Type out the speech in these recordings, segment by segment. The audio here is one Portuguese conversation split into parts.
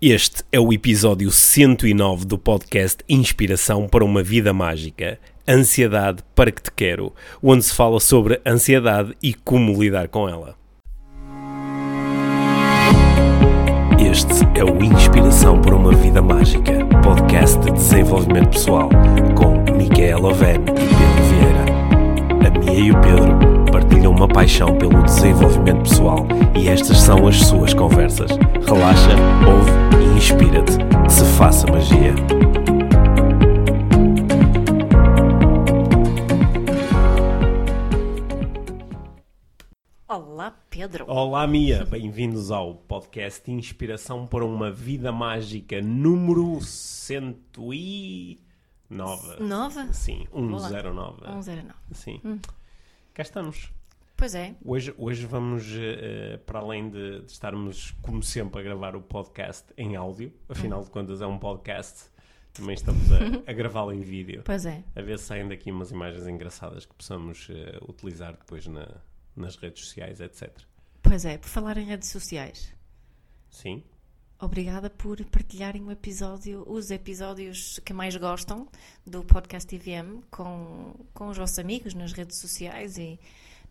Este é o episódio 109 do podcast Inspiração para uma Vida Mágica. Ansiedade para que te quero, onde se fala sobre ansiedade e como lidar com ela. Este é o Inspiração para uma Vida Mágica, podcast de desenvolvimento pessoal, com Micaela Oven e Pedro Vieira. A Mia e o Pedro uma paixão pelo desenvolvimento pessoal e estas são as suas conversas. Relaxa, ouve e inspira-te. Que se faça magia. Olá, Pedro. Olá, Mia. Bem-vindos ao podcast Inspiração para uma Vida Mágica número 109. Nova? Sim, Olá. 109. 109. Sim. Cá estamos. Pois é. Hoje, hoje vamos, eh, para além de, de estarmos, como sempre, a gravar o podcast em áudio, afinal de contas é um podcast, também estamos a, a gravá-lo em vídeo, Pois é. a ver se saem daqui umas imagens engraçadas que possamos eh, utilizar depois na- nas redes sociais, etc. Pois é. Por falar em redes sociais, Sim? obrigada por partilharem o episódio, os episódios que mais gostam do podcast IVM com, com os vossos amigos nas redes sociais e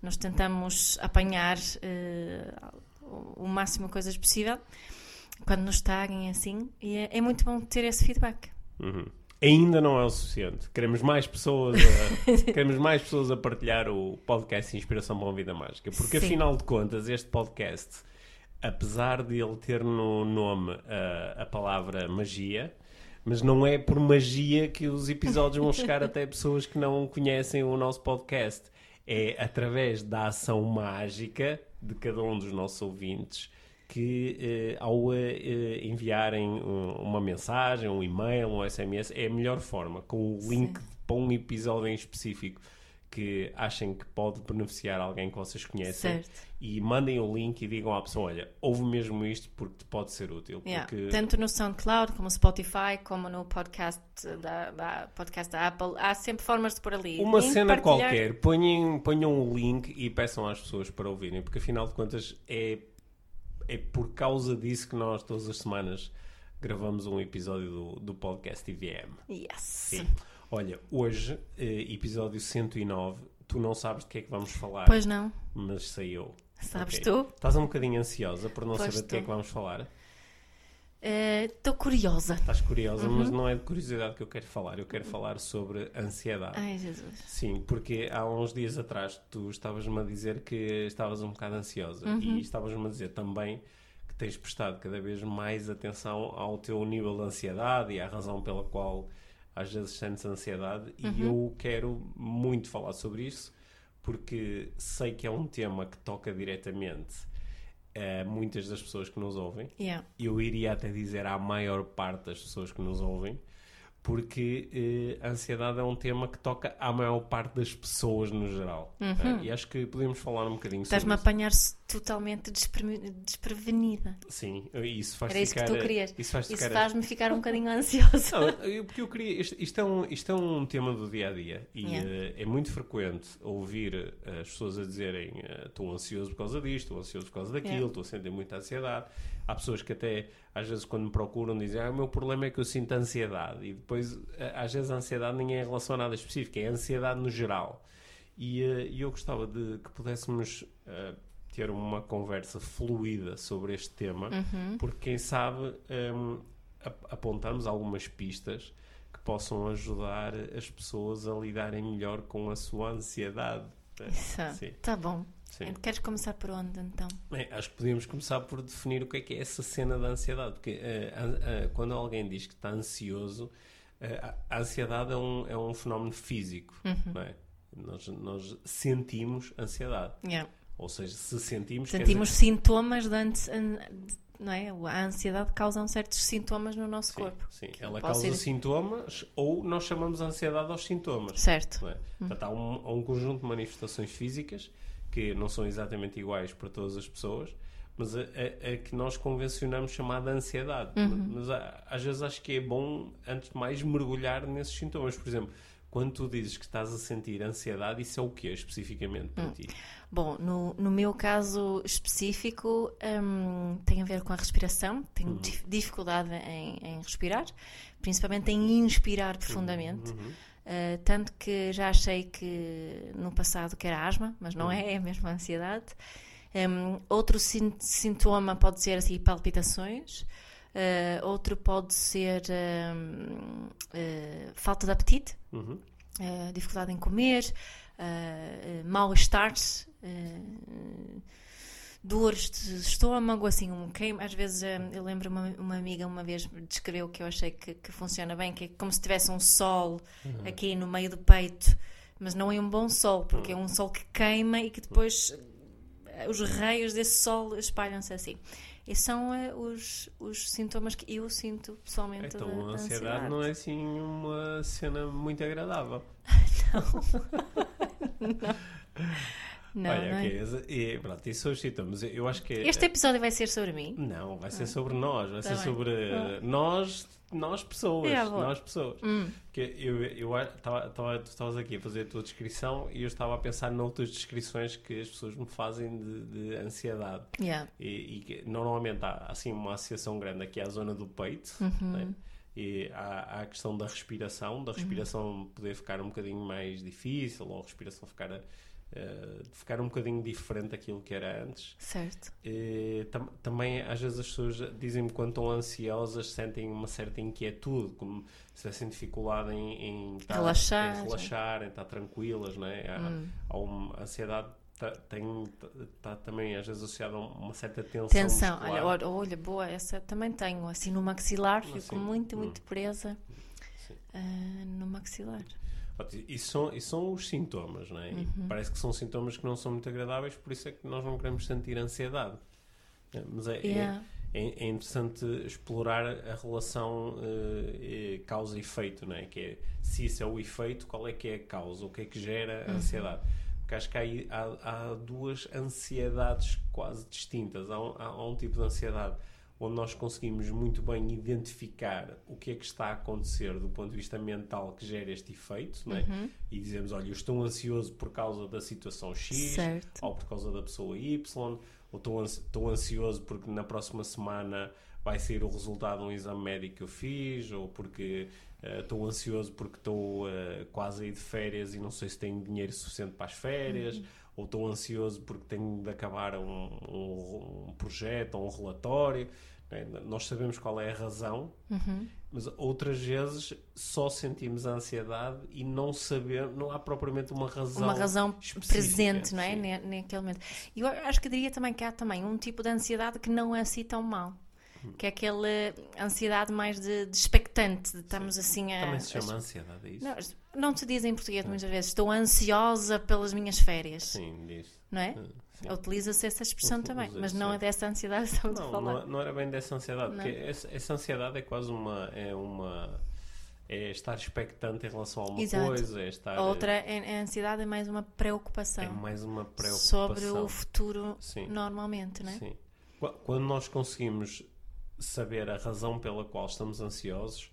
nós tentamos apanhar eh, o o máximo de coisas possível quando nos taguem assim e é, é muito bom ter esse feedback. Uhum. Ainda não é o suficiente. Queremos mais pessoas a, queremos mais pessoas a partilhar o podcast Inspiração para uma Vida Mágica. Porque Sim. afinal de contas, este podcast, apesar de ele ter no nome a, a palavra magia, mas não é por magia que os episódios vão chegar até pessoas que não conhecem o nosso podcast. É através da ação mágica de cada um dos nossos ouvintes que eh, ao eh, eh, enviarem um- uma mensagem, um e-mail, um SMS, é a melhor forma, com o link para um episódio em específico que achem que pode beneficiar alguém que vocês conhecem Certo. e mandem o link e digam à pessoa, olha, ouve mesmo isto porque te pode ser útil. Yeah. Porque... Tanto no SoundCloud, como no Spotify, como no podcast da, da- podcast da Apple, há sempre formas de pôr ali. Uma Link, cena partilhar. qualquer, ponham, ponham o link e peçam às pessoas para ouvirem, porque afinal de contas é, é por causa disso que nós todas as semanas gravamos um episódio do, do podcast IVM. Yes. Sim. Olha, hoje, eh, episódio 109, tu não sabes de que é que vamos falar, Pois não. mas sei eu. Sabes Ok. tu? Estás um bocadinho ansiosa por não Pois saber de que é que vamos falar? Estou curiosa. Estás curiosa, Uhum. mas não é de curiosidade que eu quero falar. Eu quero falar sobre ansiedade. Ai, Jesus. Sim, porque há uns dias atrás tu estavas-me a dizer que estavas um bocado ansiosa Uhum. e estavas-me a dizer também que tens prestado cada vez mais atenção ao teu nível de ansiedade e à razão pela qual às vezes sentes ansiedade e Uhum. eu quero muito falar sobre isso porque sei que é um tema que toca diretamente a muitas das pessoas que nos ouvem Yeah. eu iria até dizer à maior parte das pessoas que nos ouvem, porque eh, a ansiedade é um tema que toca à maior parte das pessoas no geral. Eh, e acho que podemos falar um bocadinho Uhum. Estás-me sobre a apanhar-se totalmente despre- desprevenida. Sim, isso faz Era isso que ficar... tu querias. Isso faz Isso ficar... faz-me ficar um bocadinho ansiosa. Não, eu- porque eu queria. Isto, isto é um, isto é um tema do dia a dia e Yeah. eh, é muito frequente ouvir eh, as pessoas a dizerem eh, estou ansioso por causa disto, estou ansioso por causa daquilo, Yeah. estou a sentir muita ansiedade. Há pessoas que até às vezes quando me procuram dizem ah, o meu problema é que eu sinto ansiedade e depois às vezes a ansiedade nem é em relação a nada específico, é ansiedade no geral. E e eu gostava de que pudéssemos eh, ter uma conversa fluida sobre este tema, Uhum. porque quem sabe ap- apontamos algumas pistas que possam ajudar as pessoas a lidarem melhor com a sua ansiedade. É, Isso. Sim, Tá bom. sim. Queres começar por onde então? Bem, acho que podíamos começar por definir o que é que é essa cena da ansiedade, porque an- eh, quando alguém diz que está ansioso, a a ansiedade é um, é um fenómeno físico, Uhum. não é? Nós, nós sentimos ansiedade, Yeah. Ou seja, se sentimos, Sentimos dizer- sintomas de antes. Não é? A ansiedade causa certos sintomas no nosso Sim, corpo. sim. Ela causa ser- sintomas ou nós chamamos ansiedade aos sintomas. Certo. é? Portanto, há um, há um conjunto de manifestações físicas que não são exatamente iguais para todas as pessoas, mas a, a- a que nós convencionamos chamar de ansiedade. Mas a- às vezes acho que é bom, antes de mais, mergulhar nesses sintomas. Por exemplo, quando tu dizes que estás a sentir ansiedade, isso é o quê especificamente para ti? Bom, no, no meu caso específico, hum, tem a ver com a respiração. Tenho dif- dificuldade em, em respirar, principalmente em inspirar profundamente. Uh, tanto que já achei que no passado que era asma, mas não é, é mesmo a ansiedade. Um, outro sin- sintoma pode ser assim, palpitações. Uh, outro pode ser hum, uh, falta de apetite Uhum. eh, dificuldade em comer, mal-estar, dores de estômago, assim, um queima. Às vezes eu lembro uma, uma amiga uma vez descreveu que eu achei que, que funciona bem, que é como se tivesse um sol aqui no meio do peito, mas não é um bom sol, porque é um sol que queima e que depois os raios desse sol espalham-se assim. E são eh, os, os sintomas que eu sinto pessoalmente Então da, a da ansiedade não é assim uma cena muito agradável. Não, Olha, não é? ok, esse- e, pronto, isso são os sintomas. Eu acho que é- Este episódio vai ser sobre mim. Não, vai ser sobre nós, vai Tá ser bem. sobre eh, nós, nós pessoas, É, nós pessoas. Hum. Que eu, eu, a- tava, tava- tu estavas aqui a fazer a tua descrição e eu estava a pensar noutras descrições que as pessoas me fazem de, de ansiedade. Yeah. E, e normalmente há assim uma associação grande aqui à zona do peito, Uhum. né? E há, há a questão da respiração, da respiração poder ficar um bocadinho mais difícil, ou a respiração ficar, eh, ficar um bocadinho diferente daquilo que era antes. Certo. Tam- também às vezes as pessoas dizem-me quando estão ansiosas sentem uma certa inquietude, como se tivessem dificuldade em, em Relaxar, em relaxar, em estar tranquilas, né? há, Hum. há uma a ansiedade tá- tem está também às vezes associada a uma certa tensão. Tensão. muscular. Olha, olha, boa, essa também tenho. Assim no maxilar, fico Assim, muito, hum. muito presa ah, no maxilar. Isso são, isso são os sintomas, não é? E Uhum. parece que são sintomas que não são muito agradáveis, por isso é que nós não queremos sentir ansiedade. É, Mas é, é- Yeah. é, é interessante explorar a relação eh, causa e efeito, não é? Que é se isso é o efeito, qual é que é a causa, o que é que gera Uhum. a ansiedade. Porque acho que há, há, há duas ansiedades quase distintas. Há um, há um tipo de ansiedade onde nós conseguimos muito bem identificar o que é que está a acontecer do ponto de vista mental que gera este efeito, não é? Uhum. E dizemos, olha, eu estou ansioso por causa da situação X, Certo. ou por causa da pessoa Y, ou estou ansi- estou ansioso porque na próxima semana vai sair o resultado de um exame médico que eu fiz, ou porque eh, estou ansioso porque estou eh, quase a ir de férias e não sei se tenho dinheiro suficiente para as férias, ou estou ansioso porque tenho de acabar um, um- um projeto ou um relatório. né? Nós sabemos qual é a razão, Uhum. mas outras vezes só sentimos a ansiedade e não saber, não há propriamente uma razão. Uma razão presente, não é? sim. Naquele momento. E eu acho que diria também que há também um tipo de ansiedade que não é assim tão mau. Que é aquela ansiedade mais de, de expectante, de estamos assim a. Também se chama ansiedade, é isso? Não, não se diz em português muitas vezes, estou ansiosa pelas minhas férias, Sim, diz. não é? Ah, sim. Utiliza-se essa expressão também, mas não sim. é dessa ansiedade que estamos a Não, falar. não, não era bem dessa ansiedade, Não. porque essa, essa ansiedade é quase uma. É uma é estar expectante em relação a uma Exato. coisa, é estar. A outra é, a ansiedade é mais uma preocupação é mais uma preocupação. sobre o futuro Sim. normalmente, não é? Sim. Qu- Quando nós conseguimos saber a razão pela qual estamos ansiosos,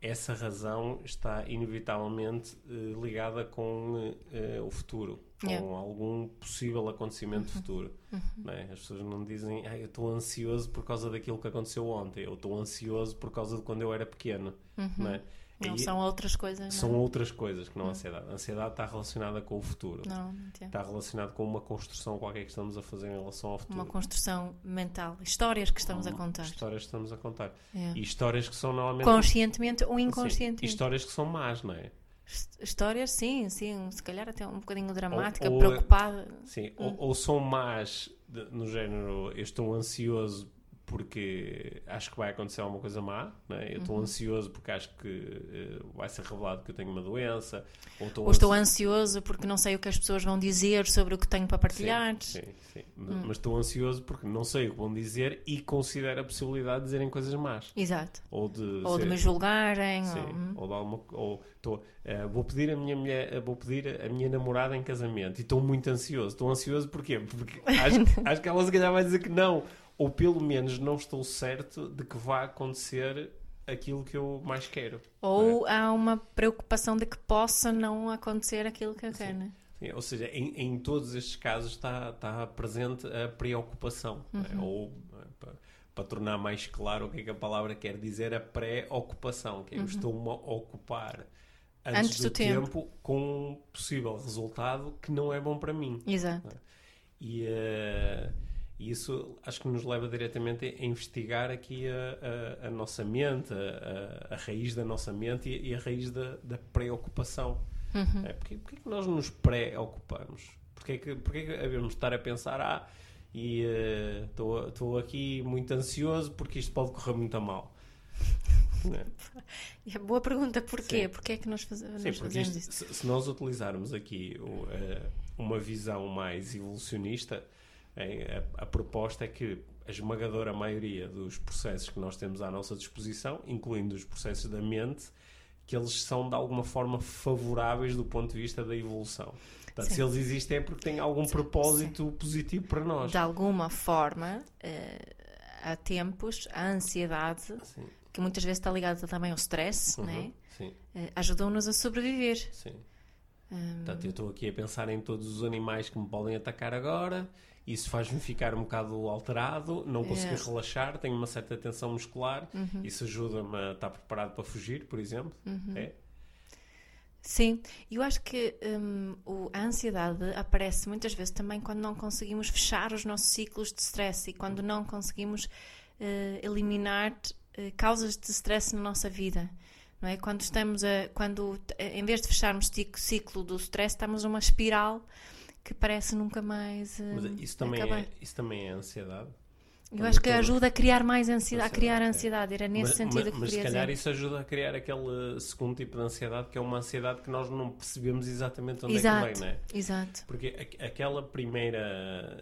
essa razão está inevitavelmente eh, ligada com eh, o futuro, com Yeah. Uhum. algum possível acontecimento futuro. não é? As pessoas não dizem, ah, eu estou ansioso por causa daquilo que aconteceu ontem, eu estou ansioso por causa de quando eu era pequeno. Não, é? Não Aí são outras coisas, são não? é? outras coisas que não a ansiedade. A ansiedade está relacionada com o futuro. Não. Está relacionado com uma construção qualquer que estamos a fazer em relação ao futuro. Uma construção mental, histórias que estamos a contar. Histórias que estamos a contar. É. E histórias que são normalmente. Conscientemente ou inconscientemente. histórias que são más, não é? Hist- Histórias, sim, sim, se calhar até um bocadinho dramática, Ou- ou- preocupada. Sim. Hum. Ou, ou são más de- no género, eu estou ansioso porque acho que vai acontecer alguma coisa má, não é? Eu Uhum. estou ansioso porque acho que eh, vai ser revelado que eu tenho uma doença, ou estou, Ou estou ansi- ansioso porque não sei o que as pessoas vão dizer sobre o que tenho para partilhar. Sim, sim, sim. Hum. Mas estou ansioso porque não sei o que vão dizer e considero a possibilidade de dizerem coisas más. Exato. Ou de, Ou de ser- me julgarem. Sim, ou- hum. ou de alguma ou tô, eh, vou pedir a minha mulher, eh, vou pedir a minha namorada em casamento e estou muito ansioso. Estou ansioso porquê? Porque acho, acho que ela se calhar vai dizer que não, ou pelo menos não estou certo de que vai acontecer aquilo que eu mais quero. Ou há uma preocupação de que possa não acontecer aquilo que eu quero, né? Sim, ou seja, em, em todos estes casos está, está presente a preocupação. não é? Ou, para, para tornar mais claro o que é que a palavra quer dizer, a pré-ocupação, que é eu estou-me a ocupar antes, Antes do, do tempo. tempo com um possível resultado que não é bom para mim. Exato. E eh, isso acho que nos leva diretamente a investigar aqui a, a- a nossa mente, a, a- raiz da nossa mente e, e a raiz da, da preocupação. Uhum. É, porque, porque é que nós nos preocupamos? Porque é que, porque é que havemos de estar a pensar, ah, e estou aqui muito ansioso porque isto pode correr muito a mal? Né? E a boa pergunta, porquê? Sim. Porquê é que nós, faz... nós Sim, porque fazemos isto, isso? se, se nós utilizarmos aqui eh, uma visão mais evolucionista, eh, a, a proposta é que a esmagadora maioria dos processos que nós temos à nossa disposição, incluindo os processos da mente, que eles são de alguma forma favoráveis do ponto de vista da evolução. Portanto, Sim. se eles existem é porque têm algum propósito positivo para nós. De alguma forma, eh, há tempos, a ansiedade, Sim, que muitas vezes está ligada também ao stress, Uhum. né? sim, Eh, ajudou-nos a sobreviver. sim. Hum, Portanto, eu estou aqui a pensar em todos os animais que me podem atacar agora. Isso faz-me ficar um bocado alterado, não conseguir É. relaxar, tenho uma certa tensão muscular. Uhum. Isso ajuda-me a estar preparado para fugir, por exemplo. É? Sim, eu acho que o- a ansiedade aparece muitas vezes também quando não conseguimos fechar os nossos ciclos de stress e quando não conseguimos eh, eliminar eh, causas de stress na nossa vida. Não é? Quando estamos a, quando em vez de fecharmos o ciclo do stress, estamos numa espiral que parece nunca mais eh, Mas isso também, acabar. é, isso também é ansiedade. Eu acho que ajuda a criar mais ansiedade, a criar Ansiedade, é. Era nesse mas, sentido mas, que mas se calhar dizer. isso ajuda a criar aquele segundo tipo de ansiedade, que é uma ansiedade que nós não percebemos exatamente onde é Exato, que vem, não é? exato. Porque aquela primeira,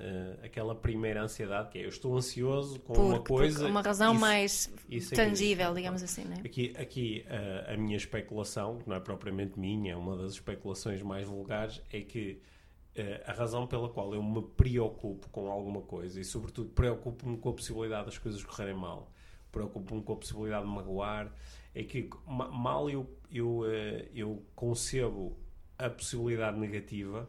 eh, aquela primeira ansiedade, que é eu estou ansioso com Por, uma coisa. por uma razão isso- mais isso é tangível, digamos assim, não é? Aqui, aqui a, a minha especulação, que não é propriamente minha, é uma das especulações mais vulgares, é que eh, a razão pela qual eu me preocupo com alguma coisa e, sobretudo, preocupo-me com a possibilidade das coisas correrem mal, preocupo-me com a possibilidade de magoar, é que ma- mal eu, eu, eh, eu concebo a possibilidade negativa,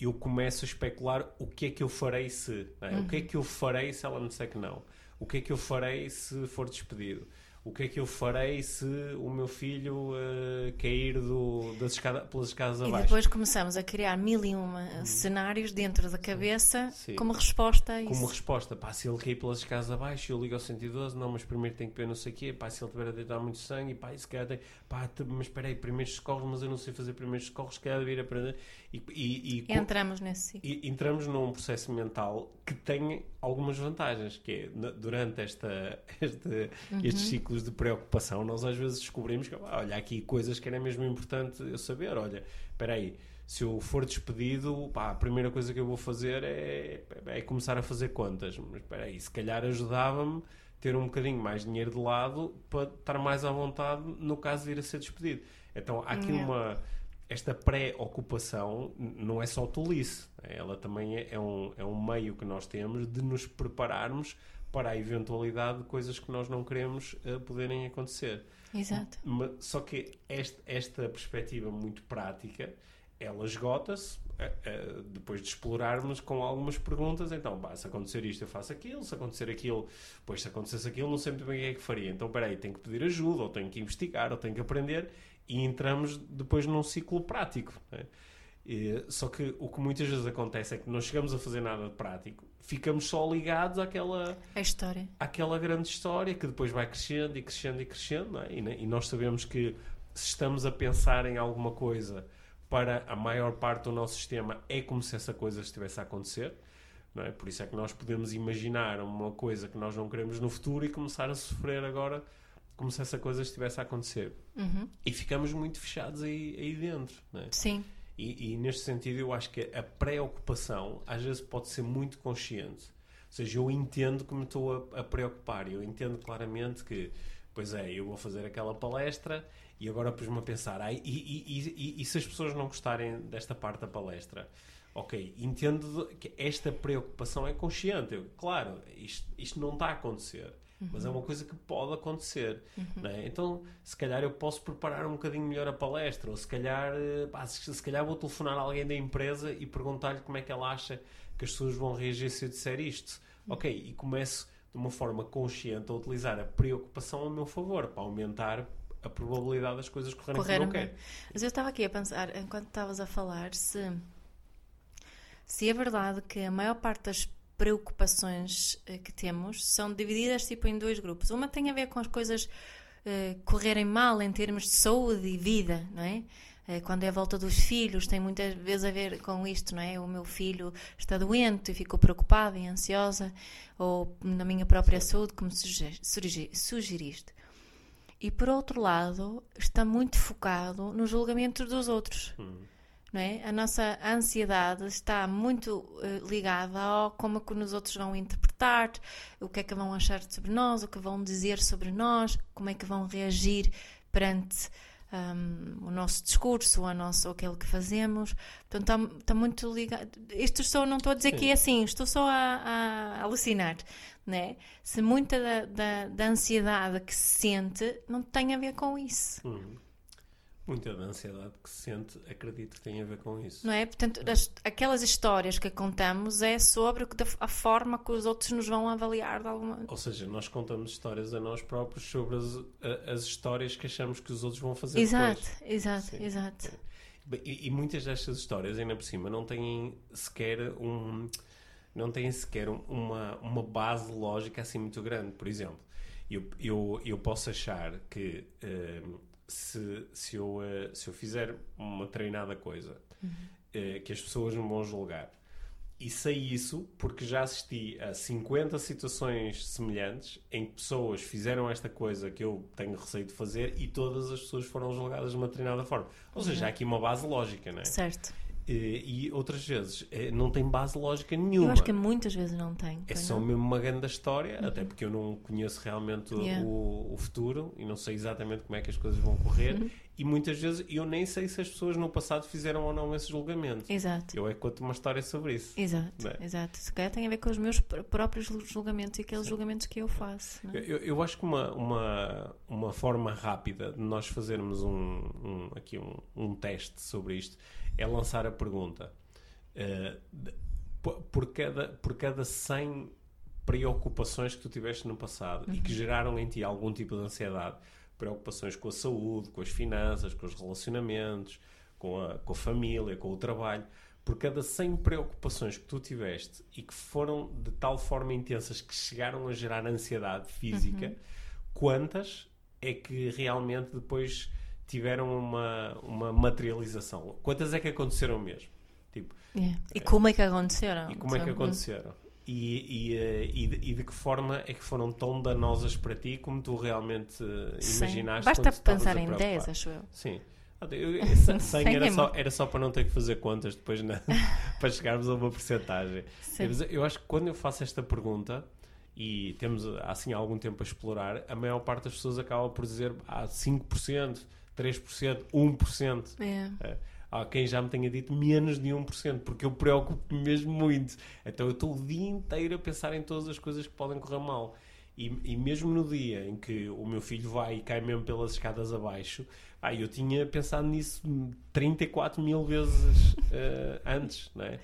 eu começo a especular o que é que eu farei se. é? O que é que eu farei se ela me disser que não? O que é que eu farei se for despedido? O que é que eu farei se o meu filho eh, cair do, das escada, pelas escadas E abaixo? depois começamos a criar mil e uma cenários dentro da cabeça Sim. como resposta a isso. Como resposta, pá, se ele cair pelas escadas abaixo, eu ligo ao 112, não, mas primeiro tem que ver não sei o quê, pá, se ele tiver a deitar muito sangue, pá, e se calhar tem, pá, mas espera aí, primeiros socorros, mas eu não sei fazer primeiros socorros, se calhar devia aprender. E, e, e, Entramos nesse ciclo. e entramos num processo mental que tem algumas vantagens, que é, durante esta, este- estes ciclos de preocupação, nós às vezes descobrimos que, ah, olha, há aqui coisas que era mesmo importante eu saber, olha, espera aí, se eu for despedido, pá, a primeira coisa que eu vou fazer é, é começar a fazer contas, mas espera aí, se calhar ajudava-me ter um bocadinho mais dinheiro de lado para estar mais à vontade no caso de ir a ser despedido. Então há aqui uma esta pré-ocupação não é só tolice, ela também é, é um, é um meio que nós temos de nos prepararmos para a eventualidade de coisas que nós não queremos eh, poderem acontecer. Exato. Ma- Só que este- esta perspectiva muito prática, ela esgota-se eh, eh, depois de explorarmos com algumas perguntas. Então, pá, se acontecer isto, eu faço aquilo. Se acontecer aquilo, pois se acontecesse aquilo, não sei muito bem o que é que faria. Então, peraí, tenho que pedir ajuda, ou tenho que investigar, ou tenho que aprender. E entramos depois num ciclo prático. né? E, só que o que muitas vezes acontece é que não chegamos a fazer nada de prático. Ficamos só ligados àquela A história. aquela grande história que depois vai crescendo e crescendo e crescendo, é? e, e nós sabemos que se estamos a pensar em alguma coisa para a maior parte do nosso sistema é como se essa coisa estivesse a acontecer, é? Por isso é que nós podemos imaginar uma coisa que nós não queremos no futuro e começar a sofrer agora como se essa coisa estivesse a acontecer. Uhum. E ficamos muito fechados aí, aí dentro, não é? Sim. E, e neste sentido, eu acho que a preocupação às vezes pode ser muito consciente. Ou seja, eu entendo que me estou a, a preocupar. Eu entendo claramente que, pois é, eu vou fazer aquela palestra e agora pus-me a pensar, e, e, e, e- e se as pessoas não gostarem desta parte da palestra? Ok, entendo que esta preocupação é consciente. Eu, claro, isto, isto não está a acontecer. Mas é uma coisa que pode acontecer. não é? Então, se calhar eu posso preparar um bocadinho melhor a palestra, ou se calhar, eh, pá, se, se calhar vou telefonar a alguém da empresa e perguntar-lhe como é que ela acha que as pessoas vão reagir se eu disser isto. Ok, e começo de uma forma consciente a utilizar a preocupação ao meu favor, para aumentar a probabilidade das coisas correrem como Correram eu bem. quero. Mas eu estava aqui a pensar, enquanto estavas a falar, se, se é verdade que a maior parte das preocupações eh, que temos são divididas tipo em dois grupos. Uma tem a ver com as coisas eh, correrem mal em termos de saúde e vida, não é? Eh, Quando é a volta dos filhos, tem muitas vezes a ver com isto, não é? O meu filho está doente e ficou preocupada e ansiosa, ou na minha própria saúde, como sugeriste. E por outro lado, está muito focado nos julgamentos dos outros. Não é? A nossa ansiedade está muito eh, ligada ao como é que os outros vão interpretar, o que é que vão achar sobre nós, o que vão dizer sobre nós, como é que vão reagir perante hum, o nosso discurso, a nosso, aquilo que fazemos. Portanto, está, está muito ligado. Isto só, não estou a dizer Sim. que é assim, estou só a, a alucinar. Né? Se muita da, da, da ansiedade que se sente não tem a ver com isso. Hum. Muita da ansiedade que se sente, acredito que tem a ver com isso. Não é? Portanto, as- aquelas histórias que contamos é sobre a forma que os outros nos vão avaliar de alguma Ou seja, nós contamos histórias a nós próprios sobre as, as histórias que achamos que os outros vão fazer Exato, depois. exato, Sim. exato. E, e muitas destas histórias, ainda por cima, não têm sequer um não têm sequer um- uma, uma base lógica assim muito grande. Por exemplo, eu, eu, eu posso achar que hum, se, se, eu, eh, se eu fizer uma treinada coisa eh, que as pessoas me vão julgar e sei isso porque já assisti a 50 situações semelhantes em que pessoas fizeram esta coisa que eu tenho receio de fazer e todas as pessoas foram julgadas de uma determinada forma. Ou seja, há aqui uma base lógica, não é? Certo. E, e outras vezes eh, não tem base lógica nenhuma. Eu acho que muitas vezes não tem. É só não? mesmo uma grande história, até porque eu não conheço realmente o- Yeah. o, o futuro e não sei exatamente como é que as coisas vão correr. Uhum. E muitas vezes eu nem sei se as pessoas no passado fizeram ou não esse julgamento. Exato. Eu é que conto uma história sobre isso. Exato, é? exato. Se calhar tem a ver com os meus pr- próprios julgamentos e aqueles julgamentos que eu faço. é? Eu, eu acho que uma, uma, uma forma rápida de nós fazermos um, um- aqui um, um teste sobre isto é lançar a pergunta: de- por, cada, por cada 100 preocupações que tu tiveste no passado e que geraram em ti algum tipo de ansiedade, preocupações com a saúde, com as finanças, com os relacionamentos, com a, com a família, com o trabalho. Por cada 100 preocupações que tu tiveste e que foram de tal forma intensas que chegaram a gerar ansiedade física, quantas é que realmente depois tiveram uma, uma materialização? Quantas é que aconteceram mesmo? Tipo, Yeah. E como é que aconteceram? e como é que aconteceram? E, e, eh, e de, e de que forma é que foram tão danosas para ti como tu realmente eh, Sim. imaginaste? Basta pensar a em preocupar? 10, acho eu. Sim. Ah, eu- eu- 100 Cem era só, era só para não ter que fazer contas depois na- para chegarmos a uma porcentagem. Sim. Mas Eu acho que quando eu faço esta pergunta e temos assim algum tempo a explorar, a maior parte das pessoas acaba por dizer ah, 5%, 3%, 1%. É. É. Há quem já me tenha dito menos de 1%, porque eu preocupo-me mesmo muito. Então eu estou o dia inteiro a pensar em todas as coisas que podem correr mal. E, e mesmo no dia em que o meu filho vai e cai mesmo pelas escadas abaixo, ah, eu tinha pensado nisso 34 mil vezes eh, antes, não é?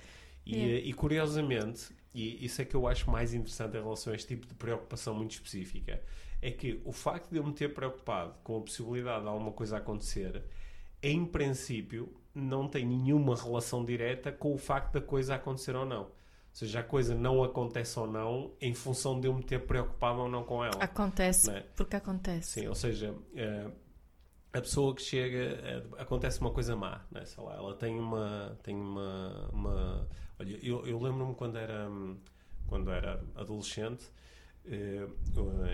E, É. eh, e curiosamente, e isso é que eu acho mais interessante em relação a este tipo de preocupação muito específica, é que o facto de eu me ter preocupado com a possibilidade de alguma coisa acontecer, em princípio, não tem nenhuma relação direta com o facto da coisa acontecer ou não. Ou seja, a coisa não acontece ou não em função de eu me ter preocupado ou não com ela. Acontece, é? porque acontece. Sim, ou seja, eh, a pessoa que chega, eh, acontece uma coisa má, né? sei lá, ela tem uma, tem uma, uma- olha, eu, eu lembro-me quando era, quando era adolescente, eu,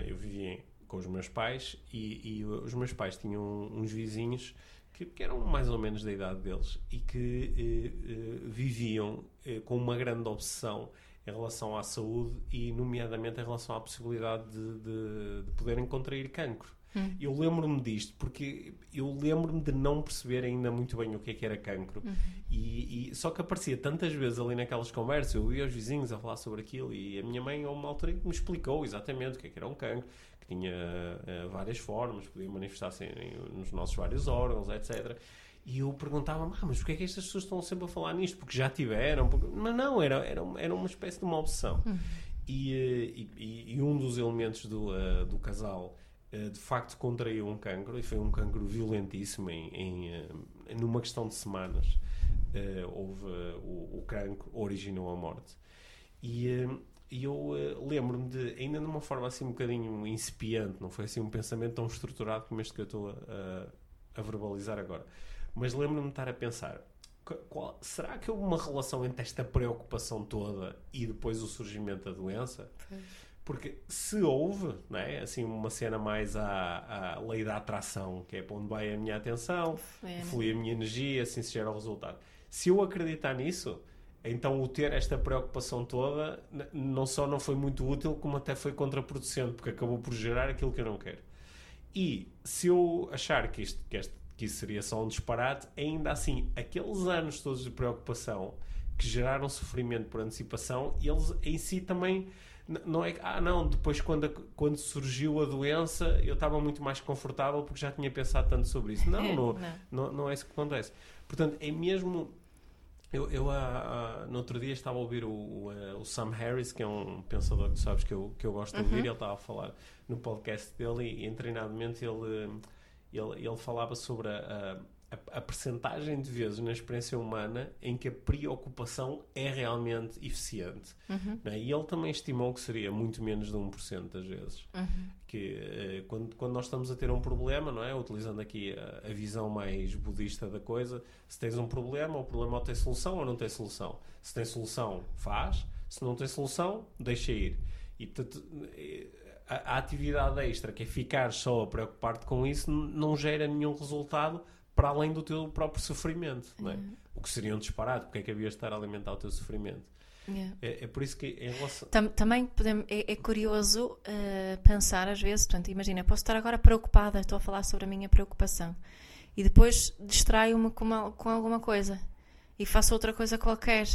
eu vivia com os meus pais e, e os meus pais tinham uns vizinhos que, que eram mais ou menos da idade deles e que eh, eh, viviam eh, com uma grande obsessão em relação à saúde e, nomeadamente, em relação à possibilidade de, de, de poderem contrair cancro. Hum. Eu lembro-me disto porque eu lembro-me de não perceber ainda muito bem o que é que era cancro. Uhum. E, e- só que aparecia tantas vezes ali naquelas conversas, eu ia aos vizinhos a falar sobre aquilo e a minha mãe, a uma altura, me explicou exatamente o que é que era um cancro, que tinha eh, várias formas, podia manifestar-se nos nossos vários órgãos, etc. E eu perguntava-me, ah, mas porquê é que estas pessoas estão sempre a falar nisto? Porque já tiveram? Porque... Mas não, era, era, era uma espécie de uma obsessão. E, eh, e, e um dos elementos do, eh, do casal de facto contraiu um cancro e foi um cancro violentíssimo em, em, eh, numa questão de semanas. Eh, houve eh, o, o cancro originou a morte. E, eh, eu eh, lembro-me de ainda de uma forma assim um bocadinho incipiente não foi assim um pensamento tão estruturado como este que eu estou a, a- verbalizar agora mas lembro-me de estar a pensar qu- qual- será que houve uma relação entre esta preocupação toda e depois o surgimento da doença porque se houve, não é? Assim, uma cena mais à, à lei da atração, que é para onde vai a minha atenção, É, flui a minha energia, assim se gera o resultado. Se eu acreditar nisso, então o ter esta preocupação toda não só não foi muito útil, como até foi contraproducente, porque acabou por gerar aquilo que eu não quero. E se eu achar que, isto, que, este, que isso seria só um disparate, ainda assim, aqueles anos todos de preocupação que geraram sofrimento por antecipação, eles em si também não é que, ah, não, depois quando, a- quando surgiu a doença eu estava muito mais confortável porque já tinha pensado tanto sobre isso. Não, não, Não. não, não é isso que acontece. Portanto, é mesmo. Eu, eu ah, ah, no outro dia estava a ouvir o, o, ah, o Sam Harris, que é um pensador que tu sabes que eu, que eu gosto de ouvir, ele estava a falar no podcast dele e, e ele, ele, ele falava sobre a, a, a, a percentagem de vezes na experiência humana em que a preocupação é realmente eficiente. Uhum. não é? E ele também estimou que seria muito menos de 1% das vezes Uhum. que eh, quando, quando nós estamos a ter um problema, não é? Utilizando aqui a, a visão mais budista da coisa, se tens um problema, o problema ou tem solução ou não tem solução. Se tem solução, faz. Se não tem solução, deixa ir. E portanto, eh, a, a atividade extra, que é ficar só a preocupar-te com isso, não gera nenhum resultado para além do teu próprio sofrimento, não é? O que seria um disparate, porque é que havias de estar a alimentar o teu sofrimento? Yeah. É, é por isso que em relação... Tam- também podemos, é, é curioso eh, pensar às vezes, portanto, imagina, posso estar agora preocupada, estou a falar sobre a minha preocupação e depois distraio-me com, uma- com alguma coisa e faço outra coisa qualquer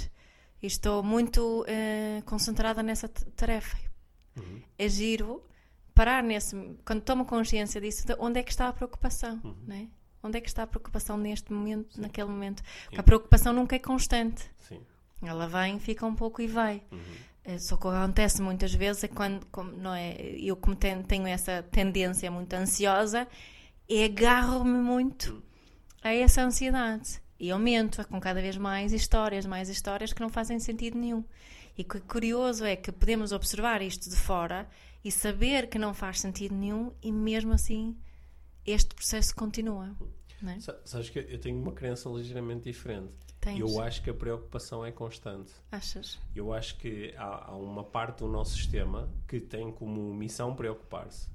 e estou muito eh, concentrada nessa tarefa. Uhum. É giro parar nesse, quando tomo consciência disso, de onde é que está a preocupação, Uhum. né? Onde é que está a preocupação neste momento, Sim. naquele momento? Porque a preocupação nunca é constante. Sim. Ela vem, fica um pouco e vai. Uhum. Eh, Só que acontece muitas vezes é quando, como, não é, eu como ten- tenho essa tendência muito ansiosa, é agarro-me muito a essa ansiedade e aumento com cada vez mais histórias, mais histórias que não fazem sentido nenhum. E o que é curioso é que podemos observar isto de fora e saber que não faz sentido nenhum e mesmo assim este processo continua. É? Sa- Sabes que eu tenho uma crença ligeiramente diferente. Tens, Eu acho que a preocupação é constante. achas? Eu acho que há, há uma parte do nosso sistema que tem como missão preocupar-se.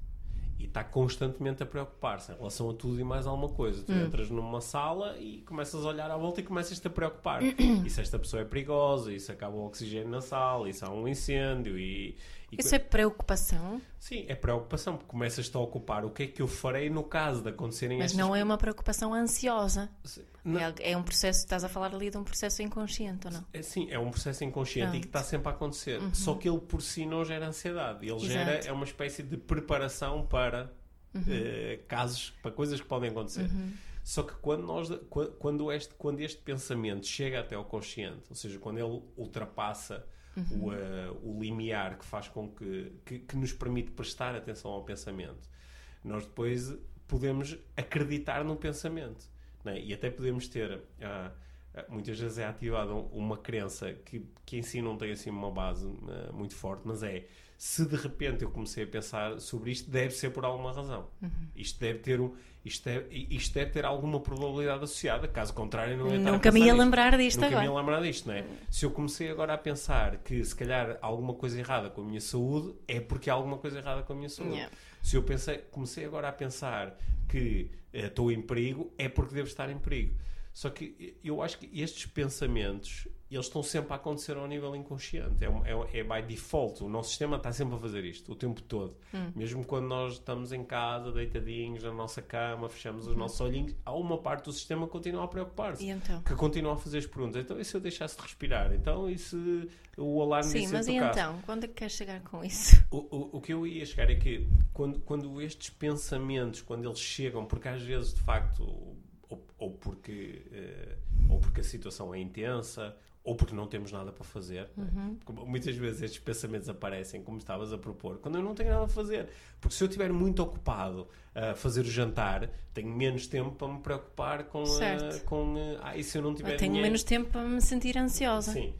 E está constantemente a preocupar-se em relação a tudo e mais alguma coisa. Tu entras numa sala e começas a olhar à volta e começas-te a preocupar. e se esta pessoa é perigosa, e se acaba o oxigênio na sala, e se há um incêndio, e... e Isso é preocupação, Sim, é preocupação, porque começas-te a ocupar o que é que eu farei no caso de acontecerem mas estas não é uma preocupação ansiosa. coisas. Não- É, é um processo, estás a falar ali de um processo inconsciente ou não? É, sim, é um processo inconsciente e que Pronto. está sempre a acontecer. Só que ele por si não gera ansiedade. Ele Exato. gera é uma espécie de preparação para eh, casos, para coisas que podem acontecer. Só que quando, nós, qu- quando, este, quando este pensamento chega até ao consciente, ou seja, quando ele ultrapassa o, eh, o limiar que faz com que, que, que nos permite prestar atenção ao pensamento, nós depois podemos acreditar no pensamento. não é? E até podemos ter. ah, muitas vezes é ativada um- uma crença que, que em si não tem assim uma base ah, muito forte, mas é se de repente eu comecei a pensar sobre isto, deve ser por alguma razão. Isto deve ter um, isto deve, isto deve ter alguma probabilidade associada, caso contrário, não ia estar a Nunca me ia lembrar disto Nunca agora. me ia lembrar disto, não é? Se eu comecei agora a pensar que se calhar há alguma coisa errada com a minha saúde, é porque há alguma coisa errada com a minha saúde. Yeah. Se eu pensei, comecei agora a pensar que eh, estou em perigo, é porque devo estar em perigo. Só que eu acho que estes pensamentos, eles estão sempre a acontecer ao nível inconsciente. É, é, é by default. O nosso sistema está sempre a fazer isto, o tempo todo. Hum. Mesmo quando nós estamos em casa, deitadinhos na nossa cama, fechamos os nossos olhinhos, há uma parte do sistema que continua a preocupar-se. Então? Que continua a fazer as perguntas. Então, e se eu deixasse de respirar? Então, e se o alarme Sim, mas e então? Quando é que queres chegar com isso? O, o, o que eu ia chegar é que quando, quando estes pensamentos, quando eles chegam, porque às vezes de facto, ou, ou porque, eh, ou porque a situação é intensa, ou porque não temos nada para fazer? Porque muitas vezes estes pensamentos aparecem, como estavas a propor, quando eu não tenho nada a fazer. Porque se eu estiver muito ocupado a fazer o jantar, tenho menos tempo para me preocupar com. Certo. eh, com eh, ah, e se eu não tiver Eu tenho dinheiro? menos tempo para me sentir ansiosa. Sim.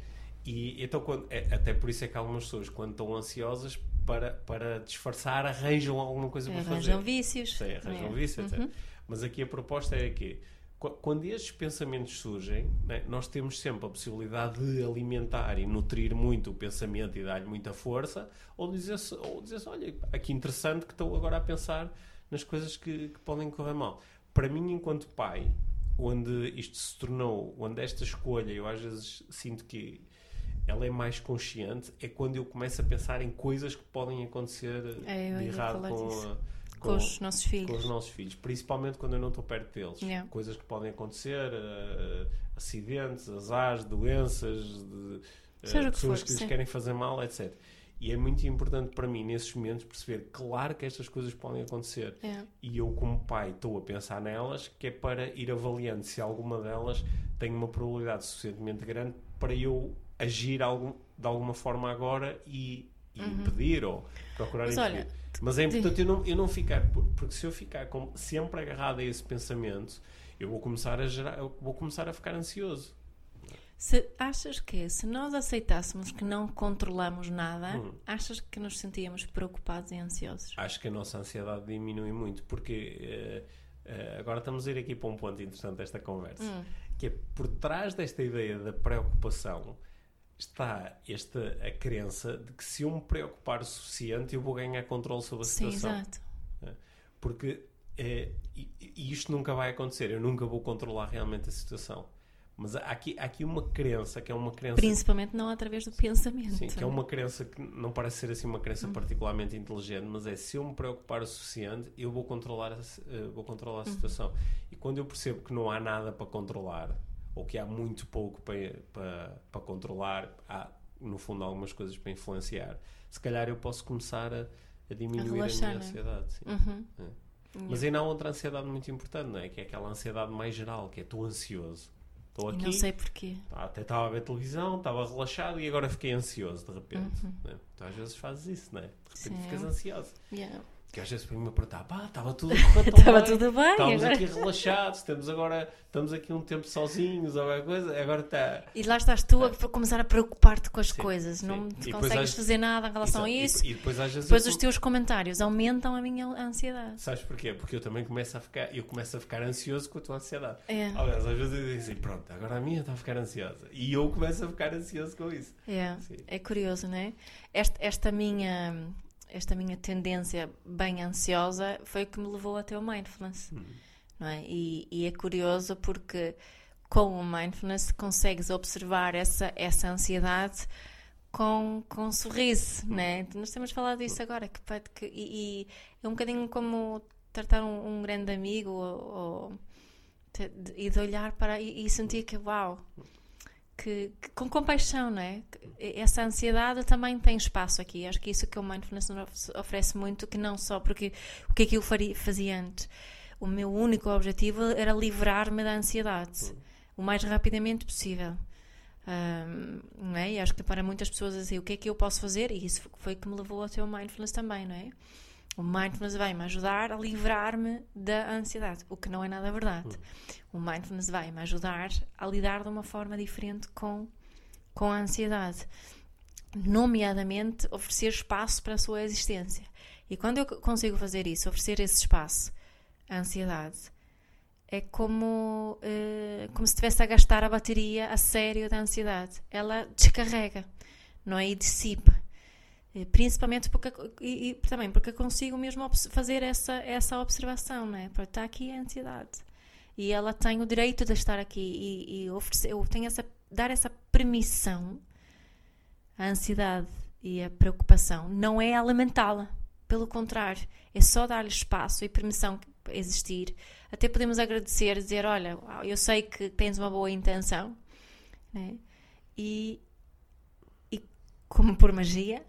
E então, quando, é- até por isso é que algumas pessoas, quando estão ansiosas, para, para disfarçar, arranjam alguma coisa para fazer. Arranjam vícios. Sim, arranjam É. vício, etc. Mas aqui a proposta é que, qu- quando estes pensamentos surgem, né, nós temos sempre a possibilidade de alimentar e nutrir muito o pensamento e dar-lhe muita força, ou dizer-se, ou dizer olha, aqui interessante que estou agora a pensar nas coisas que, que podem correr mal. Para mim, enquanto pai, onde isto se tornou, onde esta escolha, eu às vezes sinto que ela é mais consciente, é quando eu começo a pensar em coisas que podem acontecer É, de errado com, a- Com os nossos com filhos. os nossos filhos, principalmente quando eu não estou perto deles. Yeah. Coisas que podem acontecer, eh, acidentes, azares, doenças, de, que pessoas for, que lhes sim. querem fazer mal, etc. E é muito importante para mim, nesses momentos, perceber, claro que estas coisas podem acontecer. E eu, como pai, estou a pensar nelas, que é para ir avaliando se alguma delas tem uma probabilidade suficientemente grande para eu agir algum, de alguma forma agora e, e impedir ou procurar Uhum. Mas impedir. olha, Mas é importante eu não, eu não ficar, por- porque se eu ficar com- sempre agarrado a esse pensamento, eu vou começar a gerar, eu vou começar a ficar ansioso. Se achas que se nós aceitássemos que não controlamos nada, Hum. achas que nos sentíamos preocupados e ansiosos? Acho que a nossa ansiedade diminui muito, porque eh, eh, agora estamos a ir aqui para um ponto interessante desta conversa, Hum. que é por trás desta ideia da preocupação está esta a crença de que se eu me preocupar o suficiente eu vou ganhar controle sobre a Sim, situação. exato. Porque eh, e, isto nunca vai acontecer, eu nunca vou controlar realmente a situação. Mas há aqui, há aqui uma crença que é uma crença Principalmente não através do pensamento. Sim, que é uma crença que não parece ser assim uma crença particularmente inteligente, mas é se eu me preocupar o suficiente, eu vou controlar a, eh, vou controlar a situação. E quando eu percebo que não há nada para controlar, ou que há muito pouco para, para, para controlar, há no fundo algumas coisas para influenciar, se calhar eu posso começar a, a diminuir a, relaxar, minha não é? ansiedade. sim. Uhum. Mas ainda há outra ansiedade muito importante, não é? Que é aquela ansiedade mais geral, que é estou ansioso. Estou E aqui, não sei porquê. Pá, Até estava a ver televisão, estava relaxado e agora fiquei ansioso de repente. Uhum. né? Tu às vezes fazes isso, não é? De repente Sim. ficas ansioso. Yeah. Que às vezes para mim me perguntar, pá, estava tudo Estava tudo bem. Estávamos agora- aqui relaxados, estamos agora, estamos aqui um tempo sozinhos ou alguma coisa, agora está. E lá estás tu a começar a preocupar-te com as Sim, coisas. sim. Não E consegues às- fazer nada em relação a isso. E, e depois às vezes. Depois eu os teus comentários aumentam a minha ansiedade. Sabes porquê? Porque eu também começo a ficar, eu começo a ficar ansioso com a tua ansiedade. É. Aliás, às vezes eu digo assim, pronto, agora a minha está a ficar ansiosa. E eu começo a ficar ansioso com isso. É, Sim. é curioso, não é? Esta, esta minha esta minha tendência bem ansiosa foi o que me levou até o mindfulness, não é? E, e é curioso porque com o mindfulness consegues observar essa essa ansiedade com, com um sorriso, não é? Nós temos falado disso agora que, que e, e é um bocadinho como tratar um, um grande amigo ou, ou de- e de olhar para e, e sentir que uau que, que- com compaixão, não é? Essa ansiedade também tem espaço aqui. Acho que isso que o mindfulness oferece muito, que não só porque o que é que eu faria, fazia antes. O meu único objetivo era livrar-me da ansiedade o mais rapidamente possível. Ahm, não é? E acho que para muitas pessoas assim, o que é que eu posso fazer? E isso foi que me levou até o mindfulness também, não é? O mindfulness vai-me ajudar a livrar-me da ansiedade, o que não é nada verdade. O mindfulness vai-me ajudar a lidar de uma forma diferente com, com a ansiedade. Nomeadamente, oferecer espaço para a sua existência. E quando eu consigo fazer isso, oferecer esse espaço à ansiedade, é como, eh, como se estivesse a gastar a bateria a sério da ansiedade. Ela descarrega, não é? E dissipa. Eh, Principalmente porque, e, e também porque consigo mesmo fazer essa, essa observação, não é? Porque está aqui a ansiedade. e ela tem o direito de estar aqui e, e oferecer, eu tenho essa, dar essa permissão à ansiedade e à preocupação não é alimentá-la, pelo contrário, é só dar-lhe espaço e permissão existir. Até podemos agradecer, dizer: Olha, eu sei que tens uma boa intenção, né? e, e como por magia,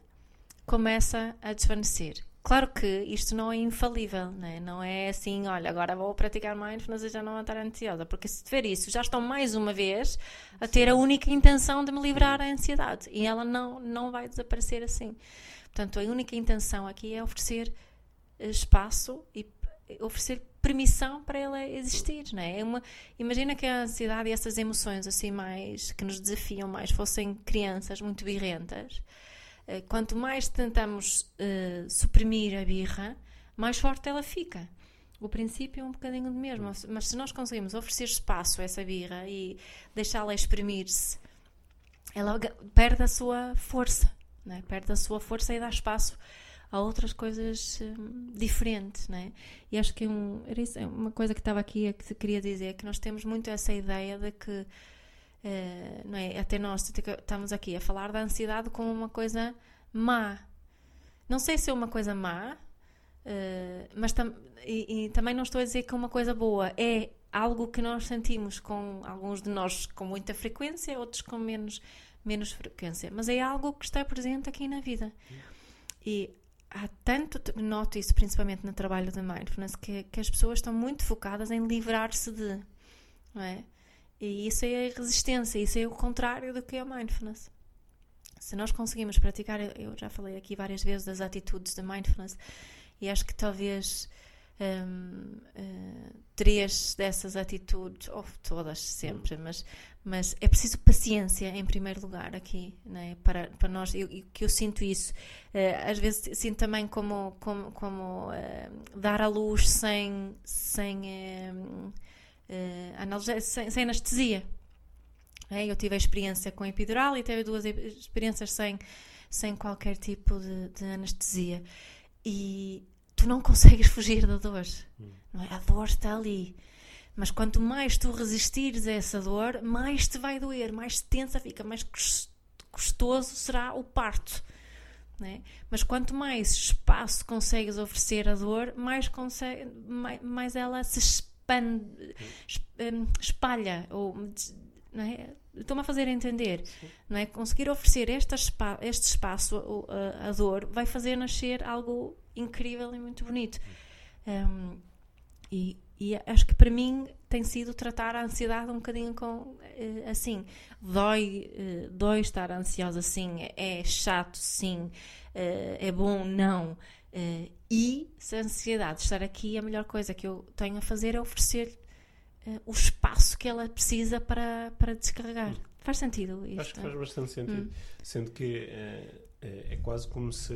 começa a desvanecer. Claro que isto não é infalível, né? não é assim, olha, agora vou praticar mindfulness e já não vou estar ansiosa, porque se tiver isso, já estão mais uma vez a ter a única intenção de me livrar da ansiedade e ela não, não vai desaparecer assim. Portanto, a única intenção aqui é oferecer espaço e oferecer permissão para ela existir, não é? é uma, imagina que a ansiedade e essas emoções assim mais que nos desafiam mais fossem crianças muito birrentas eh, quanto mais tentamos uh, suprimir a birra, mais forte ela fica. O princípio é um bocadinho do mesmo, mas se nós conseguimos oferecer espaço a essa birra e deixá-la exprimir-se, ela perde a sua força, né? perde a sua força e dá espaço a outras coisas um, diferentes, né? E acho que um, era isso, é uma coisa que estava aqui que queria dizer que nós temos muito essa ideia de que Uh, não é? Até nós estamos aqui a falar da ansiedade como uma coisa má. Não sei se é uma coisa má, uh, mas tam e, e, também não estou a dizer que é uma coisa boa. É algo que nós sentimos com alguns de nós com muita frequência, outros com menos, menos frequência. Mas é algo que está presente aqui na vida. E há tanto, noto isso principalmente no trabalho de mindfulness, que, que as pessoas estão muito focadas em livrar-se de. Não é? E isso é a resistência, isso é o contrário do que é a mindfulness. Se nós conseguimos praticar, eu já falei aqui várias vezes das atitudes de mindfulness, e acho que talvez um, uh, eh, três dessas atitudes, ou todas sempre, mas, mas é preciso paciência em primeiro lugar aqui, né? para, para nós, eu, que eu sinto isso. Uh, às vezes sinto também como, como, como uh, dar à luz sem. sem uh, sem, sem, anestesia. É, eu tive a experiência com epidural e tive duas experiências sem, sem qualquer tipo de, de anestesia. E tu não consegues fugir da dor. Hum. É? A dor está ali. Mas quanto mais tu resistires a essa dor, mais te vai doer, mais tensa fica, mais custoso será o parto. É? Mas quanto mais espaço consegues oferecer à dor, mais, consegue, mais, mais ela se expande, espalha, ou, não é? Estou-me a fazer entender, não é? Conseguir oferecer este, spa, este espaço a, a, dor vai fazer nascer algo incrível e muito bonito. Um, e, e, acho que para mim tem sido tratar a ansiedade um bocadinho com eh, assim. Dói, eh, dói estar ansiosa, sim. É chato, sim. Eh, é bom, não. Uh, e se a ansiedade estar aqui, a melhor coisa que eu tenho a fazer é oferecer uh, o espaço que ela precisa para, para descarregar. Hum. Faz sentido isto? Acho que faz bastante sentido. Hum. Sendo que uh, é quase como se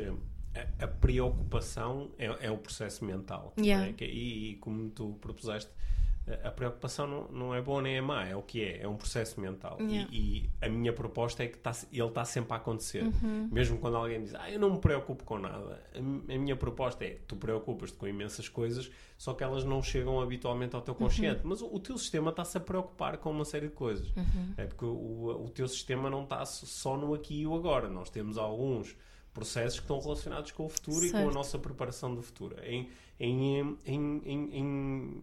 a, a preocupação é, é, o processo mental. Yeah. É? E, e, como tu propuseste, a preocupação não, não é boa nem é má, é o que é, é um processo mental. Yeah. E, e, a minha proposta é que tá, ele está sempre a acontecer. Uhum. Mesmo quando alguém diz, ah, eu não me preocupo com nada, a, a minha proposta é, tu preocupas-te com imensas coisas, só que elas não chegam habitualmente ao teu consciente. Uhum. Mas o, o, teu sistema está-se a preocupar com uma série de coisas. Uhum. É porque o, o teu sistema não está só no aqui e o agora. Nós temos alguns processos que estão relacionados com o futuro certo. e com a nossa preparação do futuro. Em, em, em, em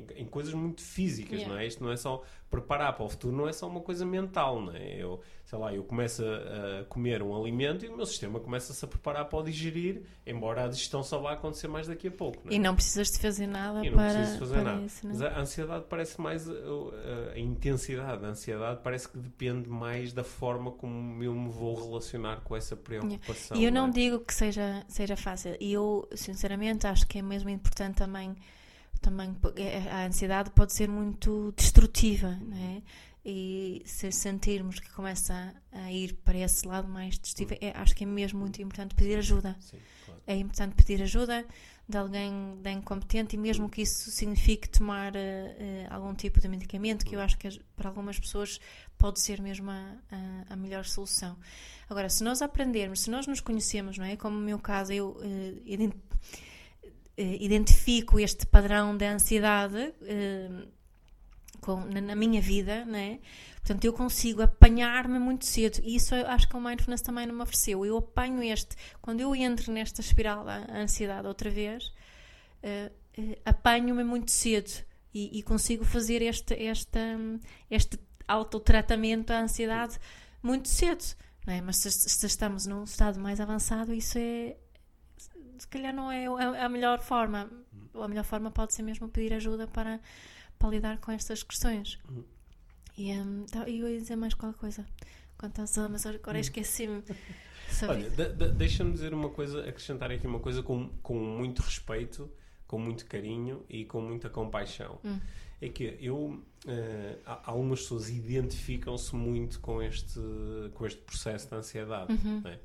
em, em coisas muito físicas, yeah. não é? Isto não é só preparar para o futuro, não é só uma coisa mental, não é? Eu, sei lá, eu começo a, a comer um alimento e o meu sistema começa-se a preparar para o digerir, embora a digestão só vá acontecer mais daqui a pouco. Não é? E não precisas de fazer nada e não para, preciso fazer nada. Isso, Mas a ansiedade parece mais a, a, a, intensidade da ansiedade parece que depende mais da forma como eu me vou relacionar com essa preocupação. E eu não, não é? digo que seja, seja fácil. E eu, sinceramente, acho que é mesmo importante também também é, a ansiedade pode ser muito destrutiva, não é? E se sentirmos que começa a ir para esse lado mais destrutivo, é, acho que é mesmo muito importante pedir ajuda. Sim, claro. É importante pedir ajuda de alguém bem competente e mesmo que isso signifique tomar uh, algum tipo de medicamento, que eu acho que para algumas pessoas pode ser mesmo a, a, a, melhor solução. Agora, se nós aprendermos, se nós nos conhecemos, não é? Como no meu caso, eu uh, identifico este padrão de ansiedade, eh, com, na, na, minha vida, né? Portanto, eu consigo apanhar-me muito cedo. E isso eu acho que o mindfulness também não me ofereceu. Eu apanho este, quando eu entro nesta espiral da ansiedade outra vez, uh, uh, apanho-me muito cedo e, e, consigo fazer este, este, este autotratamento à ansiedade muito cedo. Não é? Mas se, se estamos num estado mais avançado, isso é. Se calhar não é a, a melhor forma. A melhor forma pode ser mesmo pedir ajuda para para lidar com estas questões. Uhum. E um, tá, eu ia dizer mais qualquer coisa quanto às mas agora uhum. esqueci-me. Olha, de, de, deixa-me dizer uma coisa, acrescentar aqui uma coisa com, com muito respeito, com muito carinho e com muita compaixão. Hum. É que eu, uh, algumas pessoas identificam-se muito com este, com este processo de ansiedade. Uhum. Né?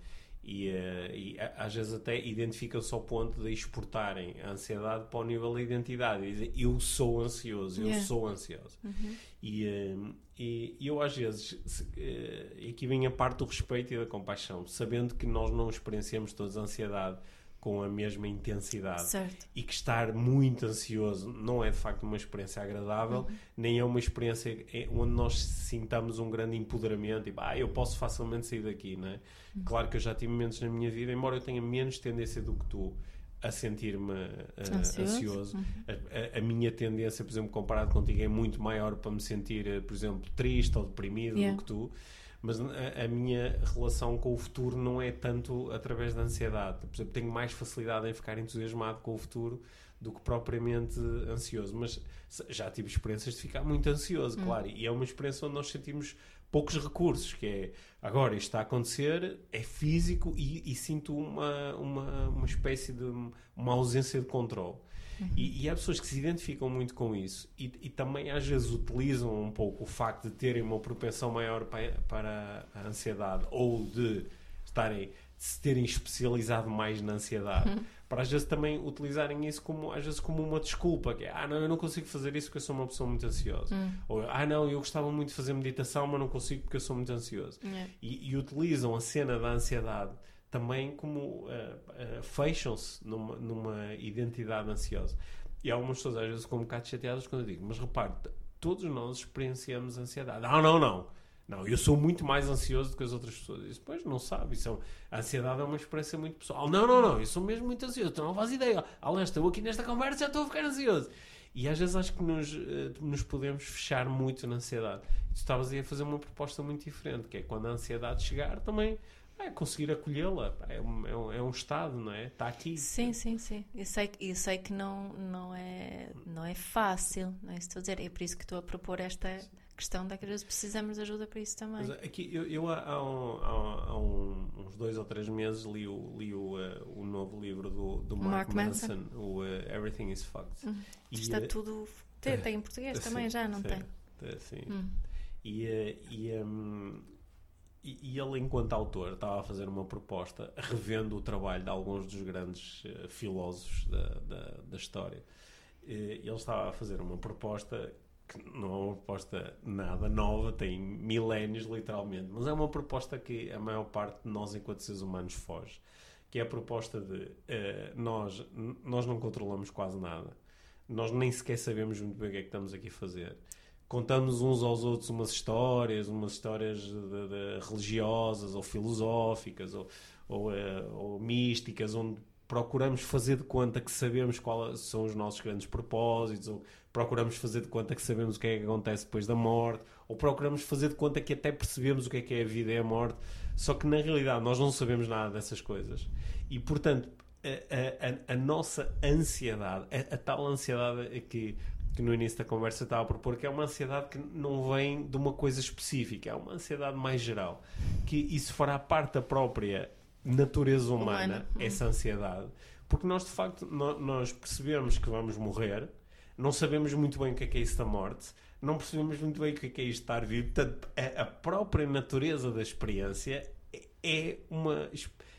E, uh, e às vezes até identificam-se ao ponto de exportarem a ansiedade para o nível da identidade e dizer eu sou ansioso, eu yeah. sou ansioso. Uhum. E, uh, e, eu às vezes, uh, aqui vem a parte do respeito e da compaixão, sabendo que nós não experienciamos todos a ansiedade com a mesma intensidade certo. e que estar muito ansioso não é de facto uma experiência agradável, uhum. nem é uma experiência onde nós sintamos um grande empoderamento e ah, eu posso facilmente sair daqui, não é? Uhum. Claro que eu já tive momentos na minha vida, embora eu tenha menos tendência do que tu a sentir-me uh, ansioso. ansioso. Uhum. A, a, a, minha tendência, por exemplo, comparado contigo, é muito maior para me sentir, uh, por exemplo, triste ou deprimido yeah. do que tu mas a, a, minha relação com o futuro não é tanto através da ansiedade. Por exemplo, tenho mais facilidade em ficar entusiasmado com o futuro do que propriamente ansioso. Mas já tive experiências de ficar muito ansioso, hum. claro, e é uma experiência onde nós sentimos poucos recursos, que é agora isto está a acontecer, é físico e, e sinto uma, uma, uma espécie de uma ausência de controle. Uhum. E, e, há pessoas que se identificam muito com isso e, e, também às vezes utilizam um pouco o facto de terem uma propensão maior para, para a ansiedade ou de estarem de se terem especializado mais na ansiedade. Uhum. Para às vezes também utilizarem isso como, às vezes como uma desculpa, que é, ah não, eu não consigo fazer isso porque eu sou uma pessoa muito ansiosa. Uhum. Ou, ah não, eu gostava muito de fazer meditação, mas não consigo porque eu sou muito ansioso. E, e utilizam a cena da ansiedade também como uh, uh, fecham-se numa, numa, identidade ansiosa. E algumas pessoas às vezes ficam um bocado chateadas quando eu digo, mas repare, todos nós experienciamos ansiedade. Não, não, não. Não, eu sou muito mais ansioso do que as outras pessoas. Isso, pois, não sabe. Isso é, a ansiedade é uma experiência muito pessoal. Não, não, não. Eu sou mesmo muito ansioso. Tu não faz ideia. Aliás, estou aqui nesta conversa já estou a ficar ansioso. E às vezes acho que nos, uh, nos podemos fechar muito na ansiedade. tu estavas aí a fazer uma proposta muito diferente, que é quando a ansiedade chegar, também é conseguir acolhê-la. É um, é, um, é um estado, não é? Está aqui. Sim, sim, sim. Eu sei, eu sei que não, não, é, não é fácil, não é isso que estou a dizer. É por isso que estou a propor esta questão de que às vezes precisamos de ajuda para isso também. Mas aqui, eu, eu há, há, um, há, um, uns dois ou três meses li o, li o, uh, o novo livro do, do Mark, Mark Manson, Manson, o uh, Everything is Fucked. Hum. E, Está uh, tudo. Tem, tem em português também, já, não sim, tem? Sim. Hum. E, e um, e, e, ele, enquanto autor, estava a fazer uma proposta, revendo o trabalho de alguns dos grandes uh, filósofos da, da, da história. Uh, ele estava a fazer uma proposta que não é uma proposta nada nova, tem milénios literalmente, mas é uma proposta que a maior parte de nós, enquanto seres humanos, foge. Que é a proposta de uh, nós, nós não controlamos quase nada, nós nem sequer sabemos muito bem o que é que estamos aqui a fazer contamos uns aos outros umas histórias, umas histórias de, de, religiosas ou filosóficas ou, ou, uh, ou, místicas, onde procuramos fazer de conta que sabemos quais são os nossos grandes propósitos, ou procuramos fazer de conta que sabemos o que é que acontece depois da morte, ou procuramos fazer de conta que até percebemos o que é que é a vida e a morte, só que na realidade nós não sabemos nada dessas coisas. E portanto, a, a, a nossa ansiedade, a, a tal ansiedade que que no início da conversa estava a propor, que é uma ansiedade que não vem de uma coisa específica, é uma ansiedade mais geral. Que isso fará parte da própria natureza humana, essa ansiedade. Porque nós, de facto, nós percebemos que vamos morrer, não sabemos muito bem o que é, que é isso da morte, não percebemos muito bem o que é, que é isto estar vivo. Portanto, a própria natureza da experiência é uma,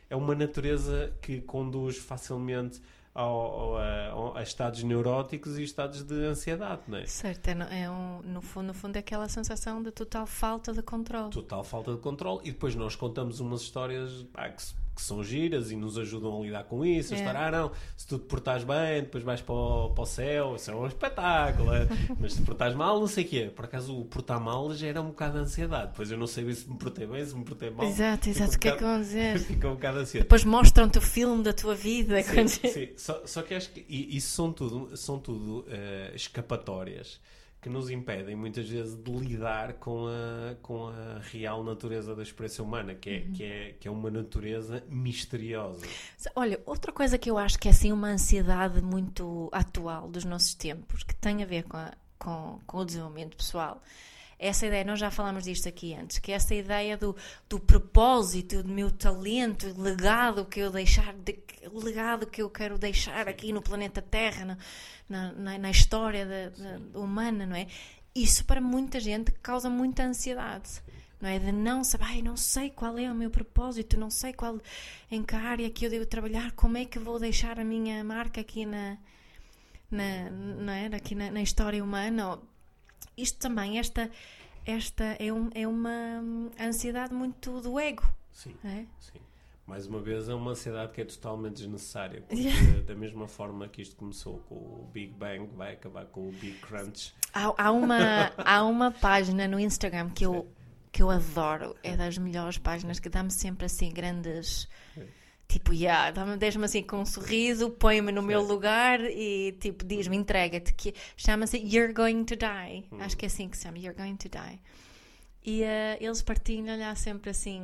é uma natureza que conduz facilmente ao, ao, a, estados neuróticos e estados de ansiedade, não é? Certo, é, é um, no, fundo, no fundo é aquela sensação de total falta de controle. Total falta de controle e depois nós contamos umas histórias pá, que que são giras e nos ajudam a lidar com isso. A É. estar, ah, não, se tu te portares bem, depois vais para o, para o céu, isso é um espetáculo. é. Mas se te portares mal, não sei o quê. Por acaso, o portar mal gera um bocado de ansiedade. Depois eu não sei se me portei bem, se me portei mal. Exato, exato. O que é que vão dizer? Fica um bocado ansioso. Depois mostram-te o filme da tua vida. Sim, quando- sim. Só, só que acho que isso são tudo, são tudo eh, escapatórias que nos impedem muitas vezes de lidar com a, com a real natureza da experiência humana, que é, que é, que é uma natureza misteriosa. Olha, outra coisa que eu acho que é assim uma ansiedade muito atual dos nossos tempos, que tem a ver com, a- com, com o desenvolvimento pessoal, essa ideia, nós já falámos disto aqui antes, que essa ideia do, do propósito, do meu talento, legado que eu deixar, de, legado que eu quero deixar aqui no planeta Terra, na, na, na- história da, da- humana, não é? Isso para muita gente causa muita ansiedade. Não é? De não saber, ai, não sei qual é o meu propósito, não sei qual em que área que eu devo trabalhar, como é que vou deixar a minha marca aqui na, na, não é? aqui na, na história humana. Isto também, esta, esta é, um, é uma ansiedade muito do ego. Sim, é? sim. Mais uma vez, é uma ansiedade que é totalmente desnecessária, porque Yeah. da mesma forma que isto começou com o Big Bang, vai acabar com o Big Crunch. Há, há uma, há uma página no Instagram que eu, que eu adoro, é das melhores páginas, que dá-me sempre assim grandes. Tipo, yeah, deixa-me assim com um sorriso, põe-me no meu Certo. lugar e tipo, diz-me, entrega-te, que chama-se You're Going to Die. Hum. Acho que é assim que se chama, You're Going to Die. E eh, eles partilham lá sempre assim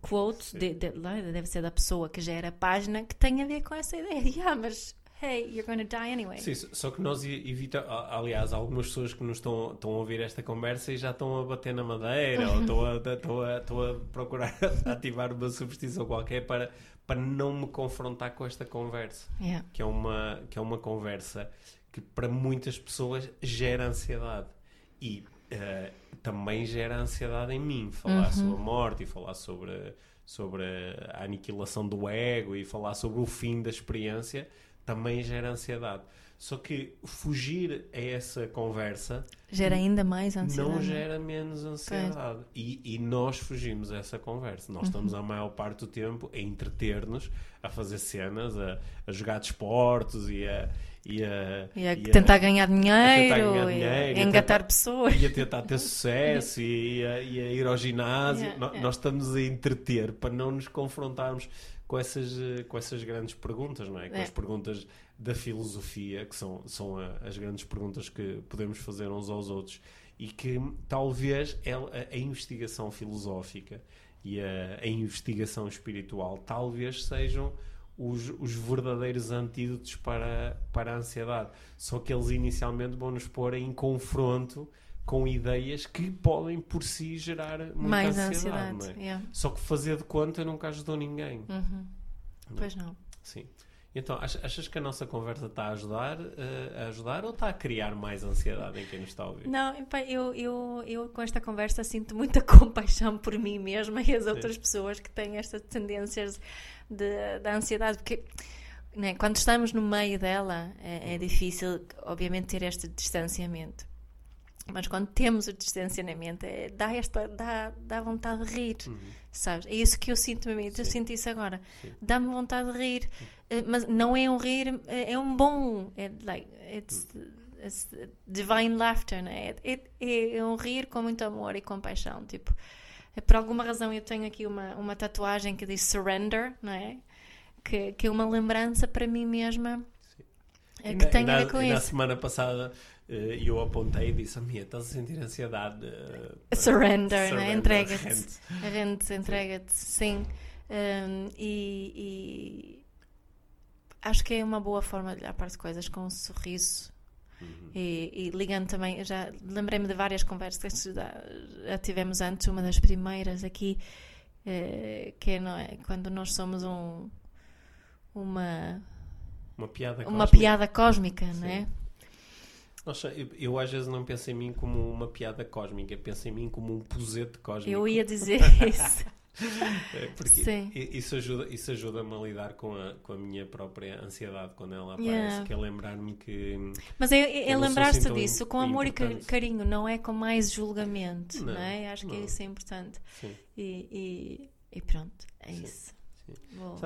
quotes, Sim. de, de- lá deve ser da pessoa que gera a página, que tem a ver com essa ideia. Yeah, mas hey, you're going to die anyway. Sim, só que nós evitamos, aliás, algumas pessoas que nos estão, estão a ouvir esta conversa e já estão a bater na madeira ou estão a, estão a, estão a procurar ativar uma superstição qualquer para, para não me confrontar com esta conversa, Yeah. que é uma, que é uma conversa que para muitas pessoas gera ansiedade e eh, também gera ansiedade em mim, falar sobre a morte e falar sobre, sobre a aniquilação do ego e falar sobre o fim da experiência também gera ansiedade. Só que fugir a essa conversa Gera ainda mais ansiedade. não gera menos ansiedade. E, e nós fugimos a essa conversa. Nós estamos Uhum. a maior parte do tempo a entreter-nos, a fazer cenas, a, a jogar desportos e a. E a, E a e a- tentar ganhar dinheiro, ganhar e dinheiro, a e a engatar tentar- pessoas. e a tentar ter sucesso e, a, e a ir ao ginásio. Yeah. Nós estamos a entreter para não nos confrontarmos com essas, eh, com essas grandes perguntas, não é? Com É. as perguntas da filosofia, que são, são as grandes perguntas que podemos fazer uns aos outros e que talvez a, a investigação filosófica e a, a investigação espiritual talvez sejam os, os verdadeiros antídotos para, para a ansiedade. Só que eles inicialmente vão nos pôr em confronto com ideias que podem por si gerar muita mais ansiedade. ansiedade. não é? yeah. Só que fazer de conta nunca ajudou ninguém. Uhum. Pois não. Sim. Então, ach- achas que a nossa conversa está a ajudar, eh, a ajudar ou está a criar mais ansiedade em quem nos está a ouvir? Não, eu, eu, eu com esta conversa sinto muita compaixão por mim mesma e as outras pessoas que têm estas tendências de, da ansiedade, porque né, quando estamos no meio dela é, é difícil, obviamente, ter este distanciamento. Mas quando temos o distanciamento, é, dá, esta, dá, dá vontade de rir, sabes? É isso que eu sinto mesmo, eu Sim. sinto isso agora. Sim. Dá-me vontade de rir, eh, mas não é um rir, é é um bom, é like, it's, it's divine laughter, né? É, é, é um rir com muito amor e compaixão, tipo, é, por alguma razão eu tenho aqui uma, uma tatuagem que diz surrender, não é? Que, que é uma lembrança para mim mesma é, que tem a ver com e na isso. semana passada eh, eu apontei e disse a minha, estás a sentir ansiedade? eh, Surrender, né? surrender, entrega-te. rende. Entrega-te, sim. Um, e, e acho que é uma boa forma de olhar para as coisas com um sorriso. Uhum. E, e ligando também, já lembrei-me de várias conversas que já, tivemos antes, uma das primeiras aqui, eh, que é, é, quando nós somos um, uma, Uma piada uma cósmica. piada cósmica, não é? Nossa, eu, eu às vezes não penso em mim como uma piada cósmica, penso em mim como um posete cósmico. Eu ia dizer isso. É, Porque Sim. isso ajuda isso ajuda-me a lidar com a, com a minha própria ansiedade quando ela aparece, Yeah. que é lembrar-me que Mas é, é lembrar-se assim disso com amor e carinho, não é com mais julgamento, não, Não, é? Acho que não. isso é importante. sim, E, e, e pronto, é Sim. isso. Vou...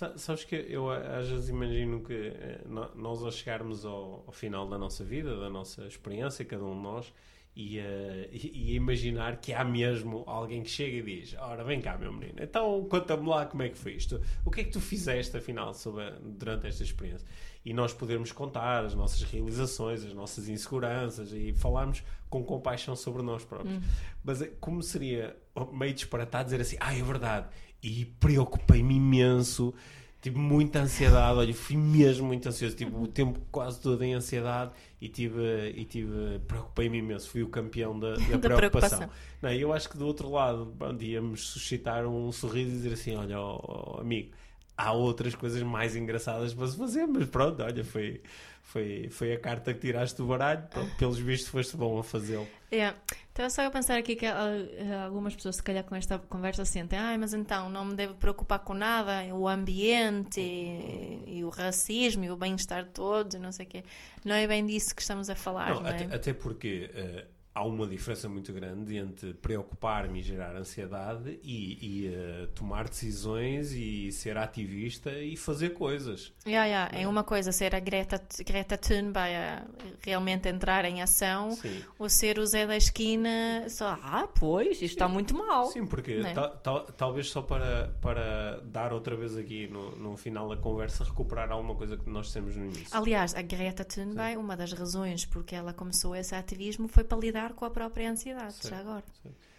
Sa- Sabes que eu às vezes imagino que eh, nós ao chegarmos ao, ao final da nossa vida, da nossa experiência, cada um de nós, e, eh, e- e imaginar que há mesmo alguém que chega e diz: Ora, vem cá, meu menino, então conta-me lá como é que foi isto. O que é que tu fizeste afinal sobre, durante esta experiência? E nós podermos contar as nossas realizações, as nossas inseguranças e falarmos com compaixão sobre nós próprios. Mas eh, como seria meio disparatado dizer assim: Ah, é verdade, e preocupei-me imenso, tive muita ansiedade. Olha, fui mesmo muito ansioso, tive o tempo quase todo em ansiedade e tive, e tive preocupei-me imenso. Fui o campeão da, da Da preocupação. preocupação. Não, eu acho que do outro lado pronto, íamos suscitar um sorriso e dizer assim: Olha, ó, ó, amigo, há outras coisas mais engraçadas para se fazer, mas pronto, olha, foi. Foi, foi a carta que tiraste do baralho, pronto, pelos vistos foste bom a fazê-lo. É. Estava só a pensar aqui que ah, ah, algumas pessoas, se calhar, com esta conversa sentem, ai, mas então não me devo preocupar com nada, o ambiente e, e o racismo e o bem-estar de todos e não sei o quê. Não é bem disso que estamos a falar, Não, não, é? até, até porque eh, há uma diferença muito grande entre preocupar-me e gerar ansiedade e, e, eh, tomar decisões e ser ativista e fazer coisas. Yeah, yeah. É uma coisa ser a Greta, Greta Thunberg a realmente entrar em ação Sim. ou ser o Zé da esquina só, ah, pois, isto está muito mal. Sim, porque é? ta- ta- talvez só para, para dar outra vez aqui no, no final da conversa recuperar alguma coisa que nós temos no início. Aliás, a Greta Thunberg, uma das razões porque ela começou esse ativismo foi para lidar com a própria ansiedade, Sim. já agora.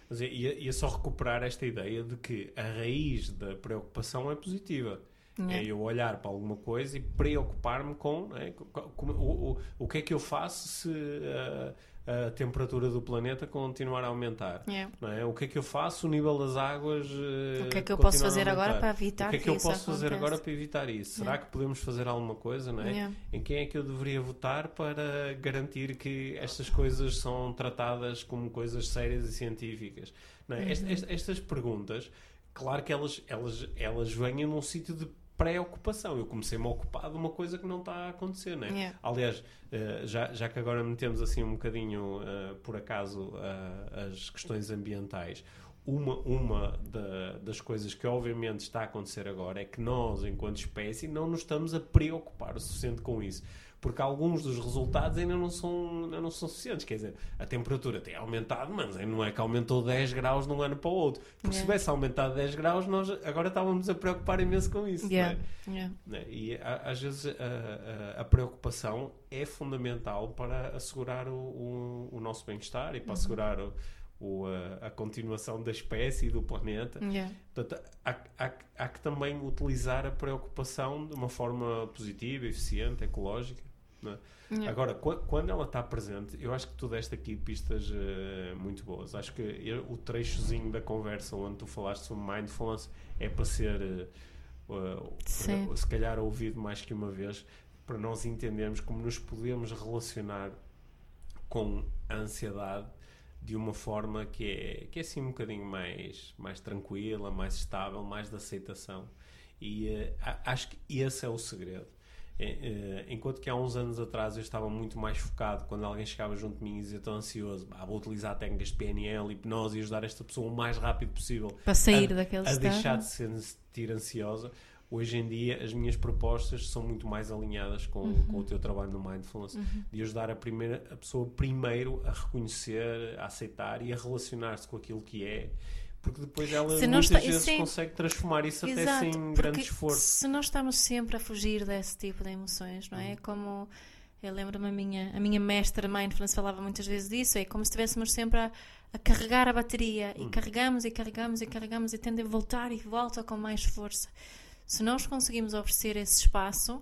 Mas é- ia, ia só recuperar esta ideia de que a raiz da preocupação é positiva. Yeah. É eu olhar para alguma coisa e preocupar-me com, não é? Co- co- o, o, o que é que eu faço se a, a temperatura do planeta continuar a aumentar. Yeah. Não é? O que é que eu faço? O nível das águas. eh, O que é que eu posso fazer agora para evitar O que é que, que eu isso posso fazer agora para evitar isso? Será Yeah. que podemos fazer alguma coisa? Não é? Yeah. Em quem é que eu deveria votar para garantir que estas coisas são tratadas como coisas sérias e científicas? Não é? Est- Uhum. est- estas perguntas, claro que elas, elas, elas vêm num sítio de preocupação. Eu comecei-me a ocupar de uma coisa que não está a acontecer, não é? Yeah. Aliás, eh, já, já que agora metemos assim um bocadinho, eh, por acaso, eh, as questões ambientais, uma, uma da- das coisas que obviamente está a acontecer agora é que nós, enquanto espécie, não nos estamos a preocupar o suficiente com isso. Porque alguns dos resultados ainda não são, ainda não são suficientes. Quer dizer, a temperatura tem aumentado, mas não é que aumentou 10 graus de um ano para o outro. Porque se Yeah. tivesse aumentado 10 graus, nós agora estávamos a preocupar imenso com isso. é? Yeah. Yeah. né? E às vezes a, a- a preocupação é fundamental para assegurar o, o- o nosso bem-estar e para assegurar o- o, a, a continuação da espécie e do planeta. Yeah. Portanto, há, há- há que também utilizar a preocupação de uma forma positiva, eficiente, ecológica. É? Yeah. Agora, qu- quando ela está presente, eu acho que tu deste aqui pistas eh, muito boas. Acho que eu- o trechozinho da conversa onde tu falaste sobre mindfulness é para ser, uh, uh, se calhar, ouvido mais que uma vez, para nós entendermos como nos podemos relacionar com a ansiedade de uma forma que é, que é assim um bocadinho mais, mais tranquila, mais estável, mais de aceitação. E eh, acho que esse é o segredo. Eh, eh, enquanto que há uns anos atrás eu estava muito mais focado quando alguém chegava junto de mim e dizia estou ansioso, "Bah, vou utilizar técnicas de PNL, hipnose e ajudar esta pessoa o mais rápido possível Para sair a, daquele a estado. deixar de se sentir ansiosa. Hoje em dia as minhas propostas são muito mais alinhadas com, Uhum. com o teu trabalho no Mindfulness, de ajudar a, primeira, a pessoa primeiro a reconhecer, a aceitar e a relacionar-se com aquilo que é, porque depois ela Se muitas está- vezes sim. consegue transformar isso até Exato, sem porque grande esforço. Se nós estamos sempre a fugir desse tipo de emoções, não é? Como eu lembro-me a minha, a minha mestra Mindfulness falava muitas vezes disso, é como se estivéssemos sempre a, a carregar a bateria Hum. e carregamos e carregamos e carregamos e tende a voltar e volta com mais força. Se nós conseguimos oferecer esse espaço,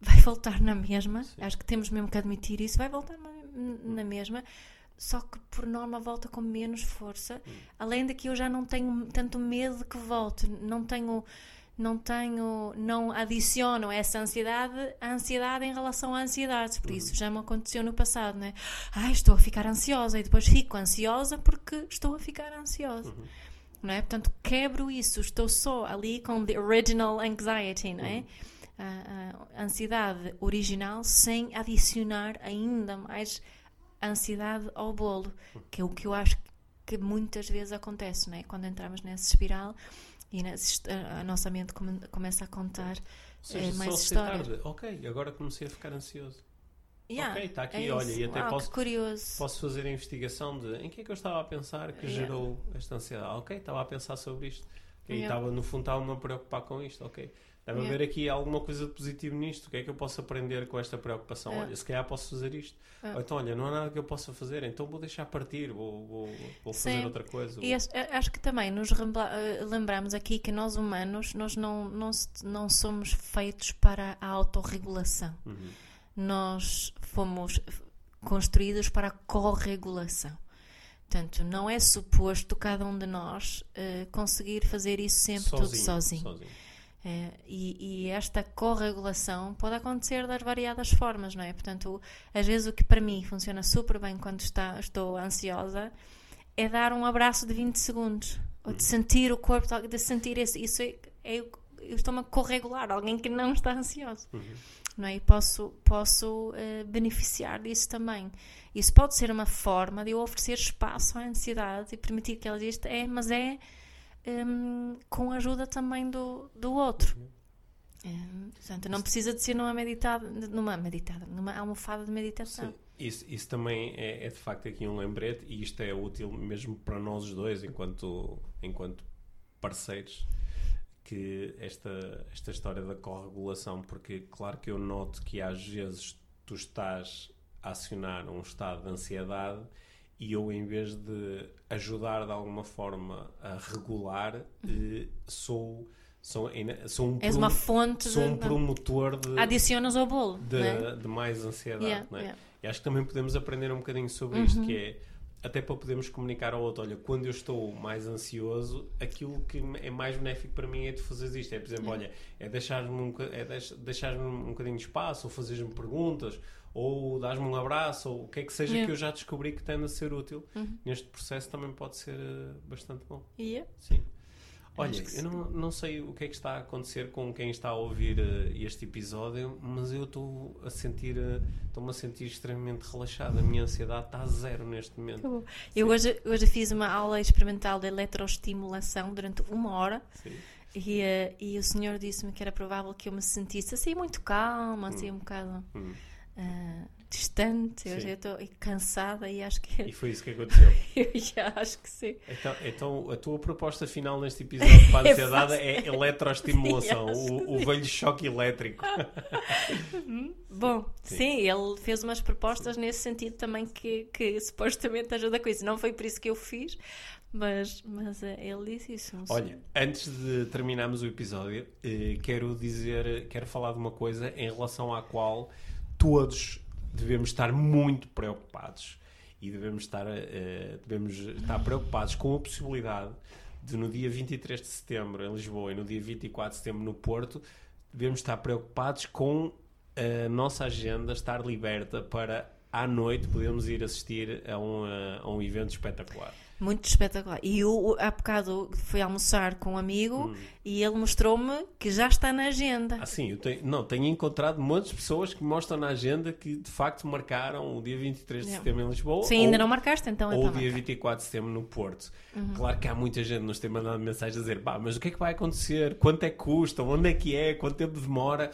vai voltar na mesma. Sim. Acho que temos mesmo que admitir isso, vai voltar na, na mesma. Só que por norma volta com menos força. Hum. Além de que eu já não tenho tanto medo de que volte, não tenho, não tenho, não adiciono essa ansiedade à ansiedade em relação à ansiedade, por isso já me aconteceu no passado, né? Ai, estou a ficar ansiosa e depois fico ansiosa porque estou a ficar ansiosa. Não é? Portanto, quebro isso, estou só ali com the original anxiety, não é? A, a ansiedade original sem adicionar ainda mais ansiedade ao bolo, que é o que eu acho que muitas vezes acontece, não é? Quando entramos nessa espiral E a, a nossa mente come- começa a contar seja, é, mais histórias. de, ok, agora comecei a ficar ansioso. Yeah, ok, está aqui, é olha, e até Uau, posso, posso fazer a investigação de em que é que eu estava a pensar que Yeah. gerou esta ansiedade. Ok, estava a pensar sobre isto. Ok, Yeah. estava, no fundo, estava-me a preocupar com isto. Ok, deve Yeah. haver aqui alguma coisa de positivo nisto. O que é que eu posso aprender com esta preocupação? Yeah. Olha, se calhar posso fazer isto. Yeah. Ou então, olha, não há nada que eu possa fazer, então vou deixar partir, vou, vou, vou Sim. fazer outra coisa. E acho, acho que também nos eh, lembramos aqui que nós humanos nós não, não, não somos feitos para a autorregulação. Uhum. Nós fomos construídos para a corregulação. Portanto, não é suposto cada um de nós eh, conseguir fazer isso sempre tudo sozinho. É, e, e esta corregulação pode acontecer das variadas formas, não é? Portanto, às vezes o que para mim funciona super bem quando está, estou ansiosa é dar um abraço de 20 segundos. Ou de sentir o corpo, de sentir esse, isso. É, é, eu estou-me a corregular, alguém que não está ansioso. Uhum. Não é? E posso, posso eh, beneficiar disso também. Isso pode ser uma forma de eu oferecer espaço à ansiedade e permitir que ela exista, é, mas é hum, com a ajuda também do, do outro. Hum, portanto, não precisa de ser numa meditada, numa meditada, numa almofada de meditação. Sim, isso, isso também é, é de facto aqui um lembrete e isto é útil mesmo para nós os dois, enquanto, enquanto parceiros, que esta, esta história da corregulação, porque claro que eu noto que às vezes tu estás a acionar um estado de ansiedade e eu em vez de ajudar de alguma forma a regular, eh, sou, sou, sou um, És uma fonte sou um de. promotor de, Adicionas ao bolo. de, é? de mais ansiedade. Yeah, é? yeah. E acho que também podemos aprender um bocadinho sobre Uhum. isto, que é até para podermos comunicar ao outro, olha, quando eu estou mais ansioso, aquilo que é mais benéfico para mim é tu fazeres isto. É, por exemplo, olha, é deixar-me um, é deix- deixar-me um bocadinho de espaço, ou fazeres-me perguntas, ou dás-me um abraço, ou o que é que seja Yeah. que eu já descobri que tende a ser útil. Uhum. Neste processo também pode ser eh, bastante bom. Yeah. Sim. Olha, Acho que eu não, não sei o que é que está a acontecer com quem está a ouvir eh, este episódio, mas eu estou a sentir, eh, estou-me a sentir extremamente relaxado. A minha ansiedade está a zero neste momento. Eu hoje, hoje fiz uma aula experimental de eletroestimulação durante uma hora Sim. e, e o senhor disse-me que era provável que eu me sentisse assim muito calma, assim um bocado Hum. Ah, distante. Eu Sim. já estou cansada e acho que E foi isso que aconteceu. eu já acho que sim. Então, então a tua proposta final neste episódio para a ansiedade é eletroestimulação, o, o velho choque elétrico. Bom, Sim. sim. ele fez umas propostas nesse sentido também que, que supostamente ajuda com isso. Não foi por isso que eu fiz, mas, mas eh, ele disse isso. Olha, antes de terminarmos o episódio, eh, quero dizer, quero falar de uma coisa em relação à qual todos devemos estar muito preocupados e devemos estar, eh, devemos estar preocupados com a possibilidade de no dia 23 de setembro em Lisboa e no dia 24 de setembro no Porto, devemos estar preocupados com a nossa agenda estar liberta para à noite podermos ir assistir a um, eh, a um evento espetacular. Muito espetacular. E eu, o- há bocado, fui almoçar com um amigo e ele mostrou-me que já está na agenda. Ah, sim, eu tenho, não, tenho encontrado muitas pessoas que mostram na agenda que de facto marcaram o dia 23 de setembro em Lisboa Se ou, ainda não marcaste, então é ou o dia marcar. 24 de setembro no Porto. Uhum. Claro que há muita gente que nos tem mandado mensagens a dizer pá, mas o que é que vai acontecer? Quanto é que custa? Onde é que é? Quanto tempo demora?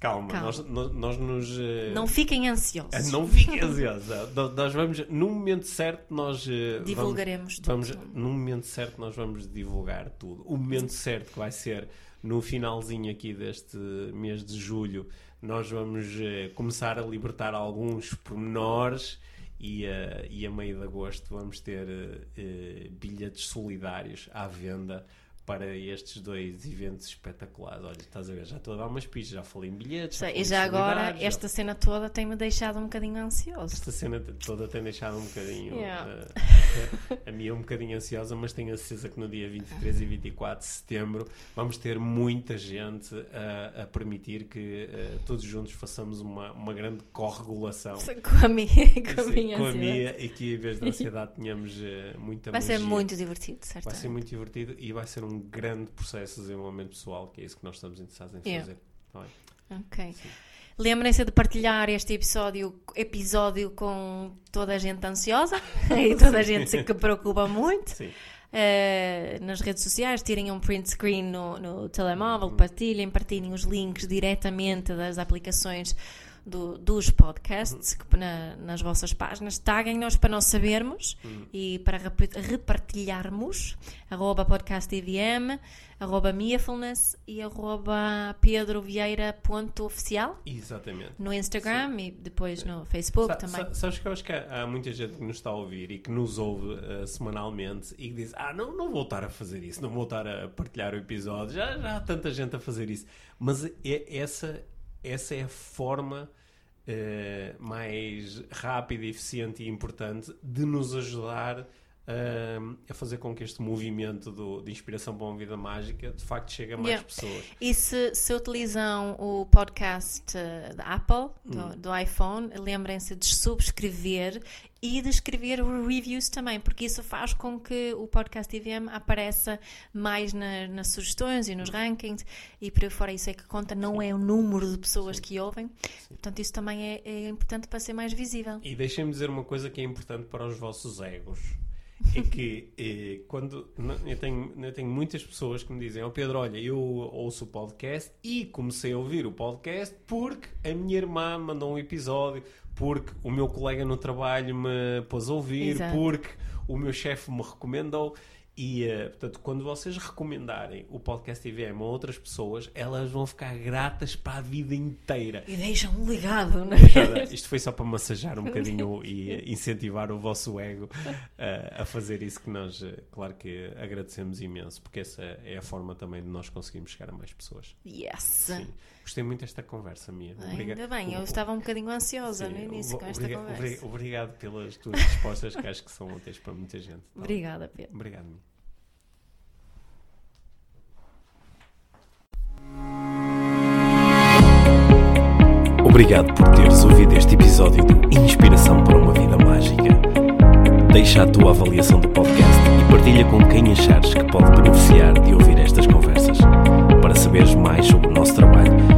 Calma, Calma. Nós, nós, nós nos... eh, Não fiquem ansiosos. não fiquem ansiosos. Nós- vamos, no momento certo, nós eh, vamos- Divulgaremos tudo. Vamos, no momento certo, nós vamos divulgar tudo. O momento certo que vai ser no finalzinho aqui deste mês de julho, nós vamos eh, começar a libertar alguns pormenores e, e a meio de agosto vamos ter bilhetes solidários à venda para estes dois eventos espetaculares. Olha, estás a ver, já estou a dar umas pistas, já falei em bilhetes. Sei, falei E já agora, já- esta cena toda tem-me deixado um bocadinho ansioso. esta cena toda tem deixado um bocadinho Yeah. eh, a minha um bocadinho ansiosa, mas tenho a certeza que no dia 23 e 24 de setembro vamos ter muita gente a, a permitir que eh, todos juntos façamos uma, uma grande corregulação. Com a minha, com a minha com a minha e que em vez da ansiedade tenhamos eh, muita Vai ser magia. muito divertido, Vai certamente. ser muito divertido e vai ser um grande processo de desenvolvimento pessoal, que é isso que nós estamos interessados em Yeah. fazer. Tá bem? Ok. Lembrem-se de partilhar este episódio, episódio com toda a gente ansiosa e toda a gente que preocupa muito. Sim. uh, nas redes sociais, tirem um print screen no, no telemóvel, partilhem, partilhem os links diretamente das aplicações do, dos podcasts uhum. na, nas vossas páginas. Taguem-nos para nós sabermos uhum. e para repartilharmos. Arroba podcastivm, arroba miafulness e arroba pedrovieira.oficial. Exatamente. No Instagram Sim. e depois Sim. no Facebook Sa também. Sabes que eu acho que há, há, muita gente que nos está a ouvir e que nos ouve uh, semanalmente e que diz: Ah, não, não vou estar a fazer isso, não vou estar a partilhar o episódio, já, já há tanta gente a fazer isso. Mas é, essa, essa é a forma mais rápida, eficiente e importante de nos ajudar uh, a fazer com que este movimento do, de inspiração para uma vida mágica de facto chegue a mais yeah. pessoas. E se, se utilizam o podcast uh, da Apple, do, hum. do iPhone, lembrem-se de subscrever e de escrever reviews também, porque isso faz com que o podcast IVM apareça mais na, nas sugestões e nos rankings e por aí fora isso é que conta, não é o número de pessoas Sim. que ouvem, Sim. portanto isso também é, é importante para ser mais visível. E deixem-me dizer uma coisa que é importante para os vossos egos é que eh, quando eu tenho, eu tenho muitas pessoas que me dizem, oh Pedro, olha, eu ouço o podcast e comecei a ouvir o podcast porque a minha irmã mandou um episódio, porque o meu colega no trabalho me pôs a ouvir, Exato. porque o meu chefe me recomendou. E, uh, portanto, quando vocês recomendarem o podcast IVM a outras pessoas, elas vão ficar gratas para a vida inteira. E deixam um ligado, não é? Isto foi só para massajar um bocadinho e incentivar o vosso ego uh, a fazer isso que nós, claro que agradecemos imenso, porque essa é a forma também de nós conseguirmos chegar a mais pessoas. Yes! Sim. Gostei muito desta conversa, Mia. Obrigado. Ainda bem, eu estava um bocadinho ansiosa Sim, no início com esta conversa. Obrigado pelas tuas respostas, que acho que são úteis para muita gente. Obrigada, Pedro. Obrigado, Mia. Obrigado por teres ouvido este episódio de Inspiração para uma Vida Mágica. Deixa a tua avaliação do podcast e partilha com quem achares que pode beneficiar de ouvir estas conversas. Para saberes mais sobre o nosso trabalho,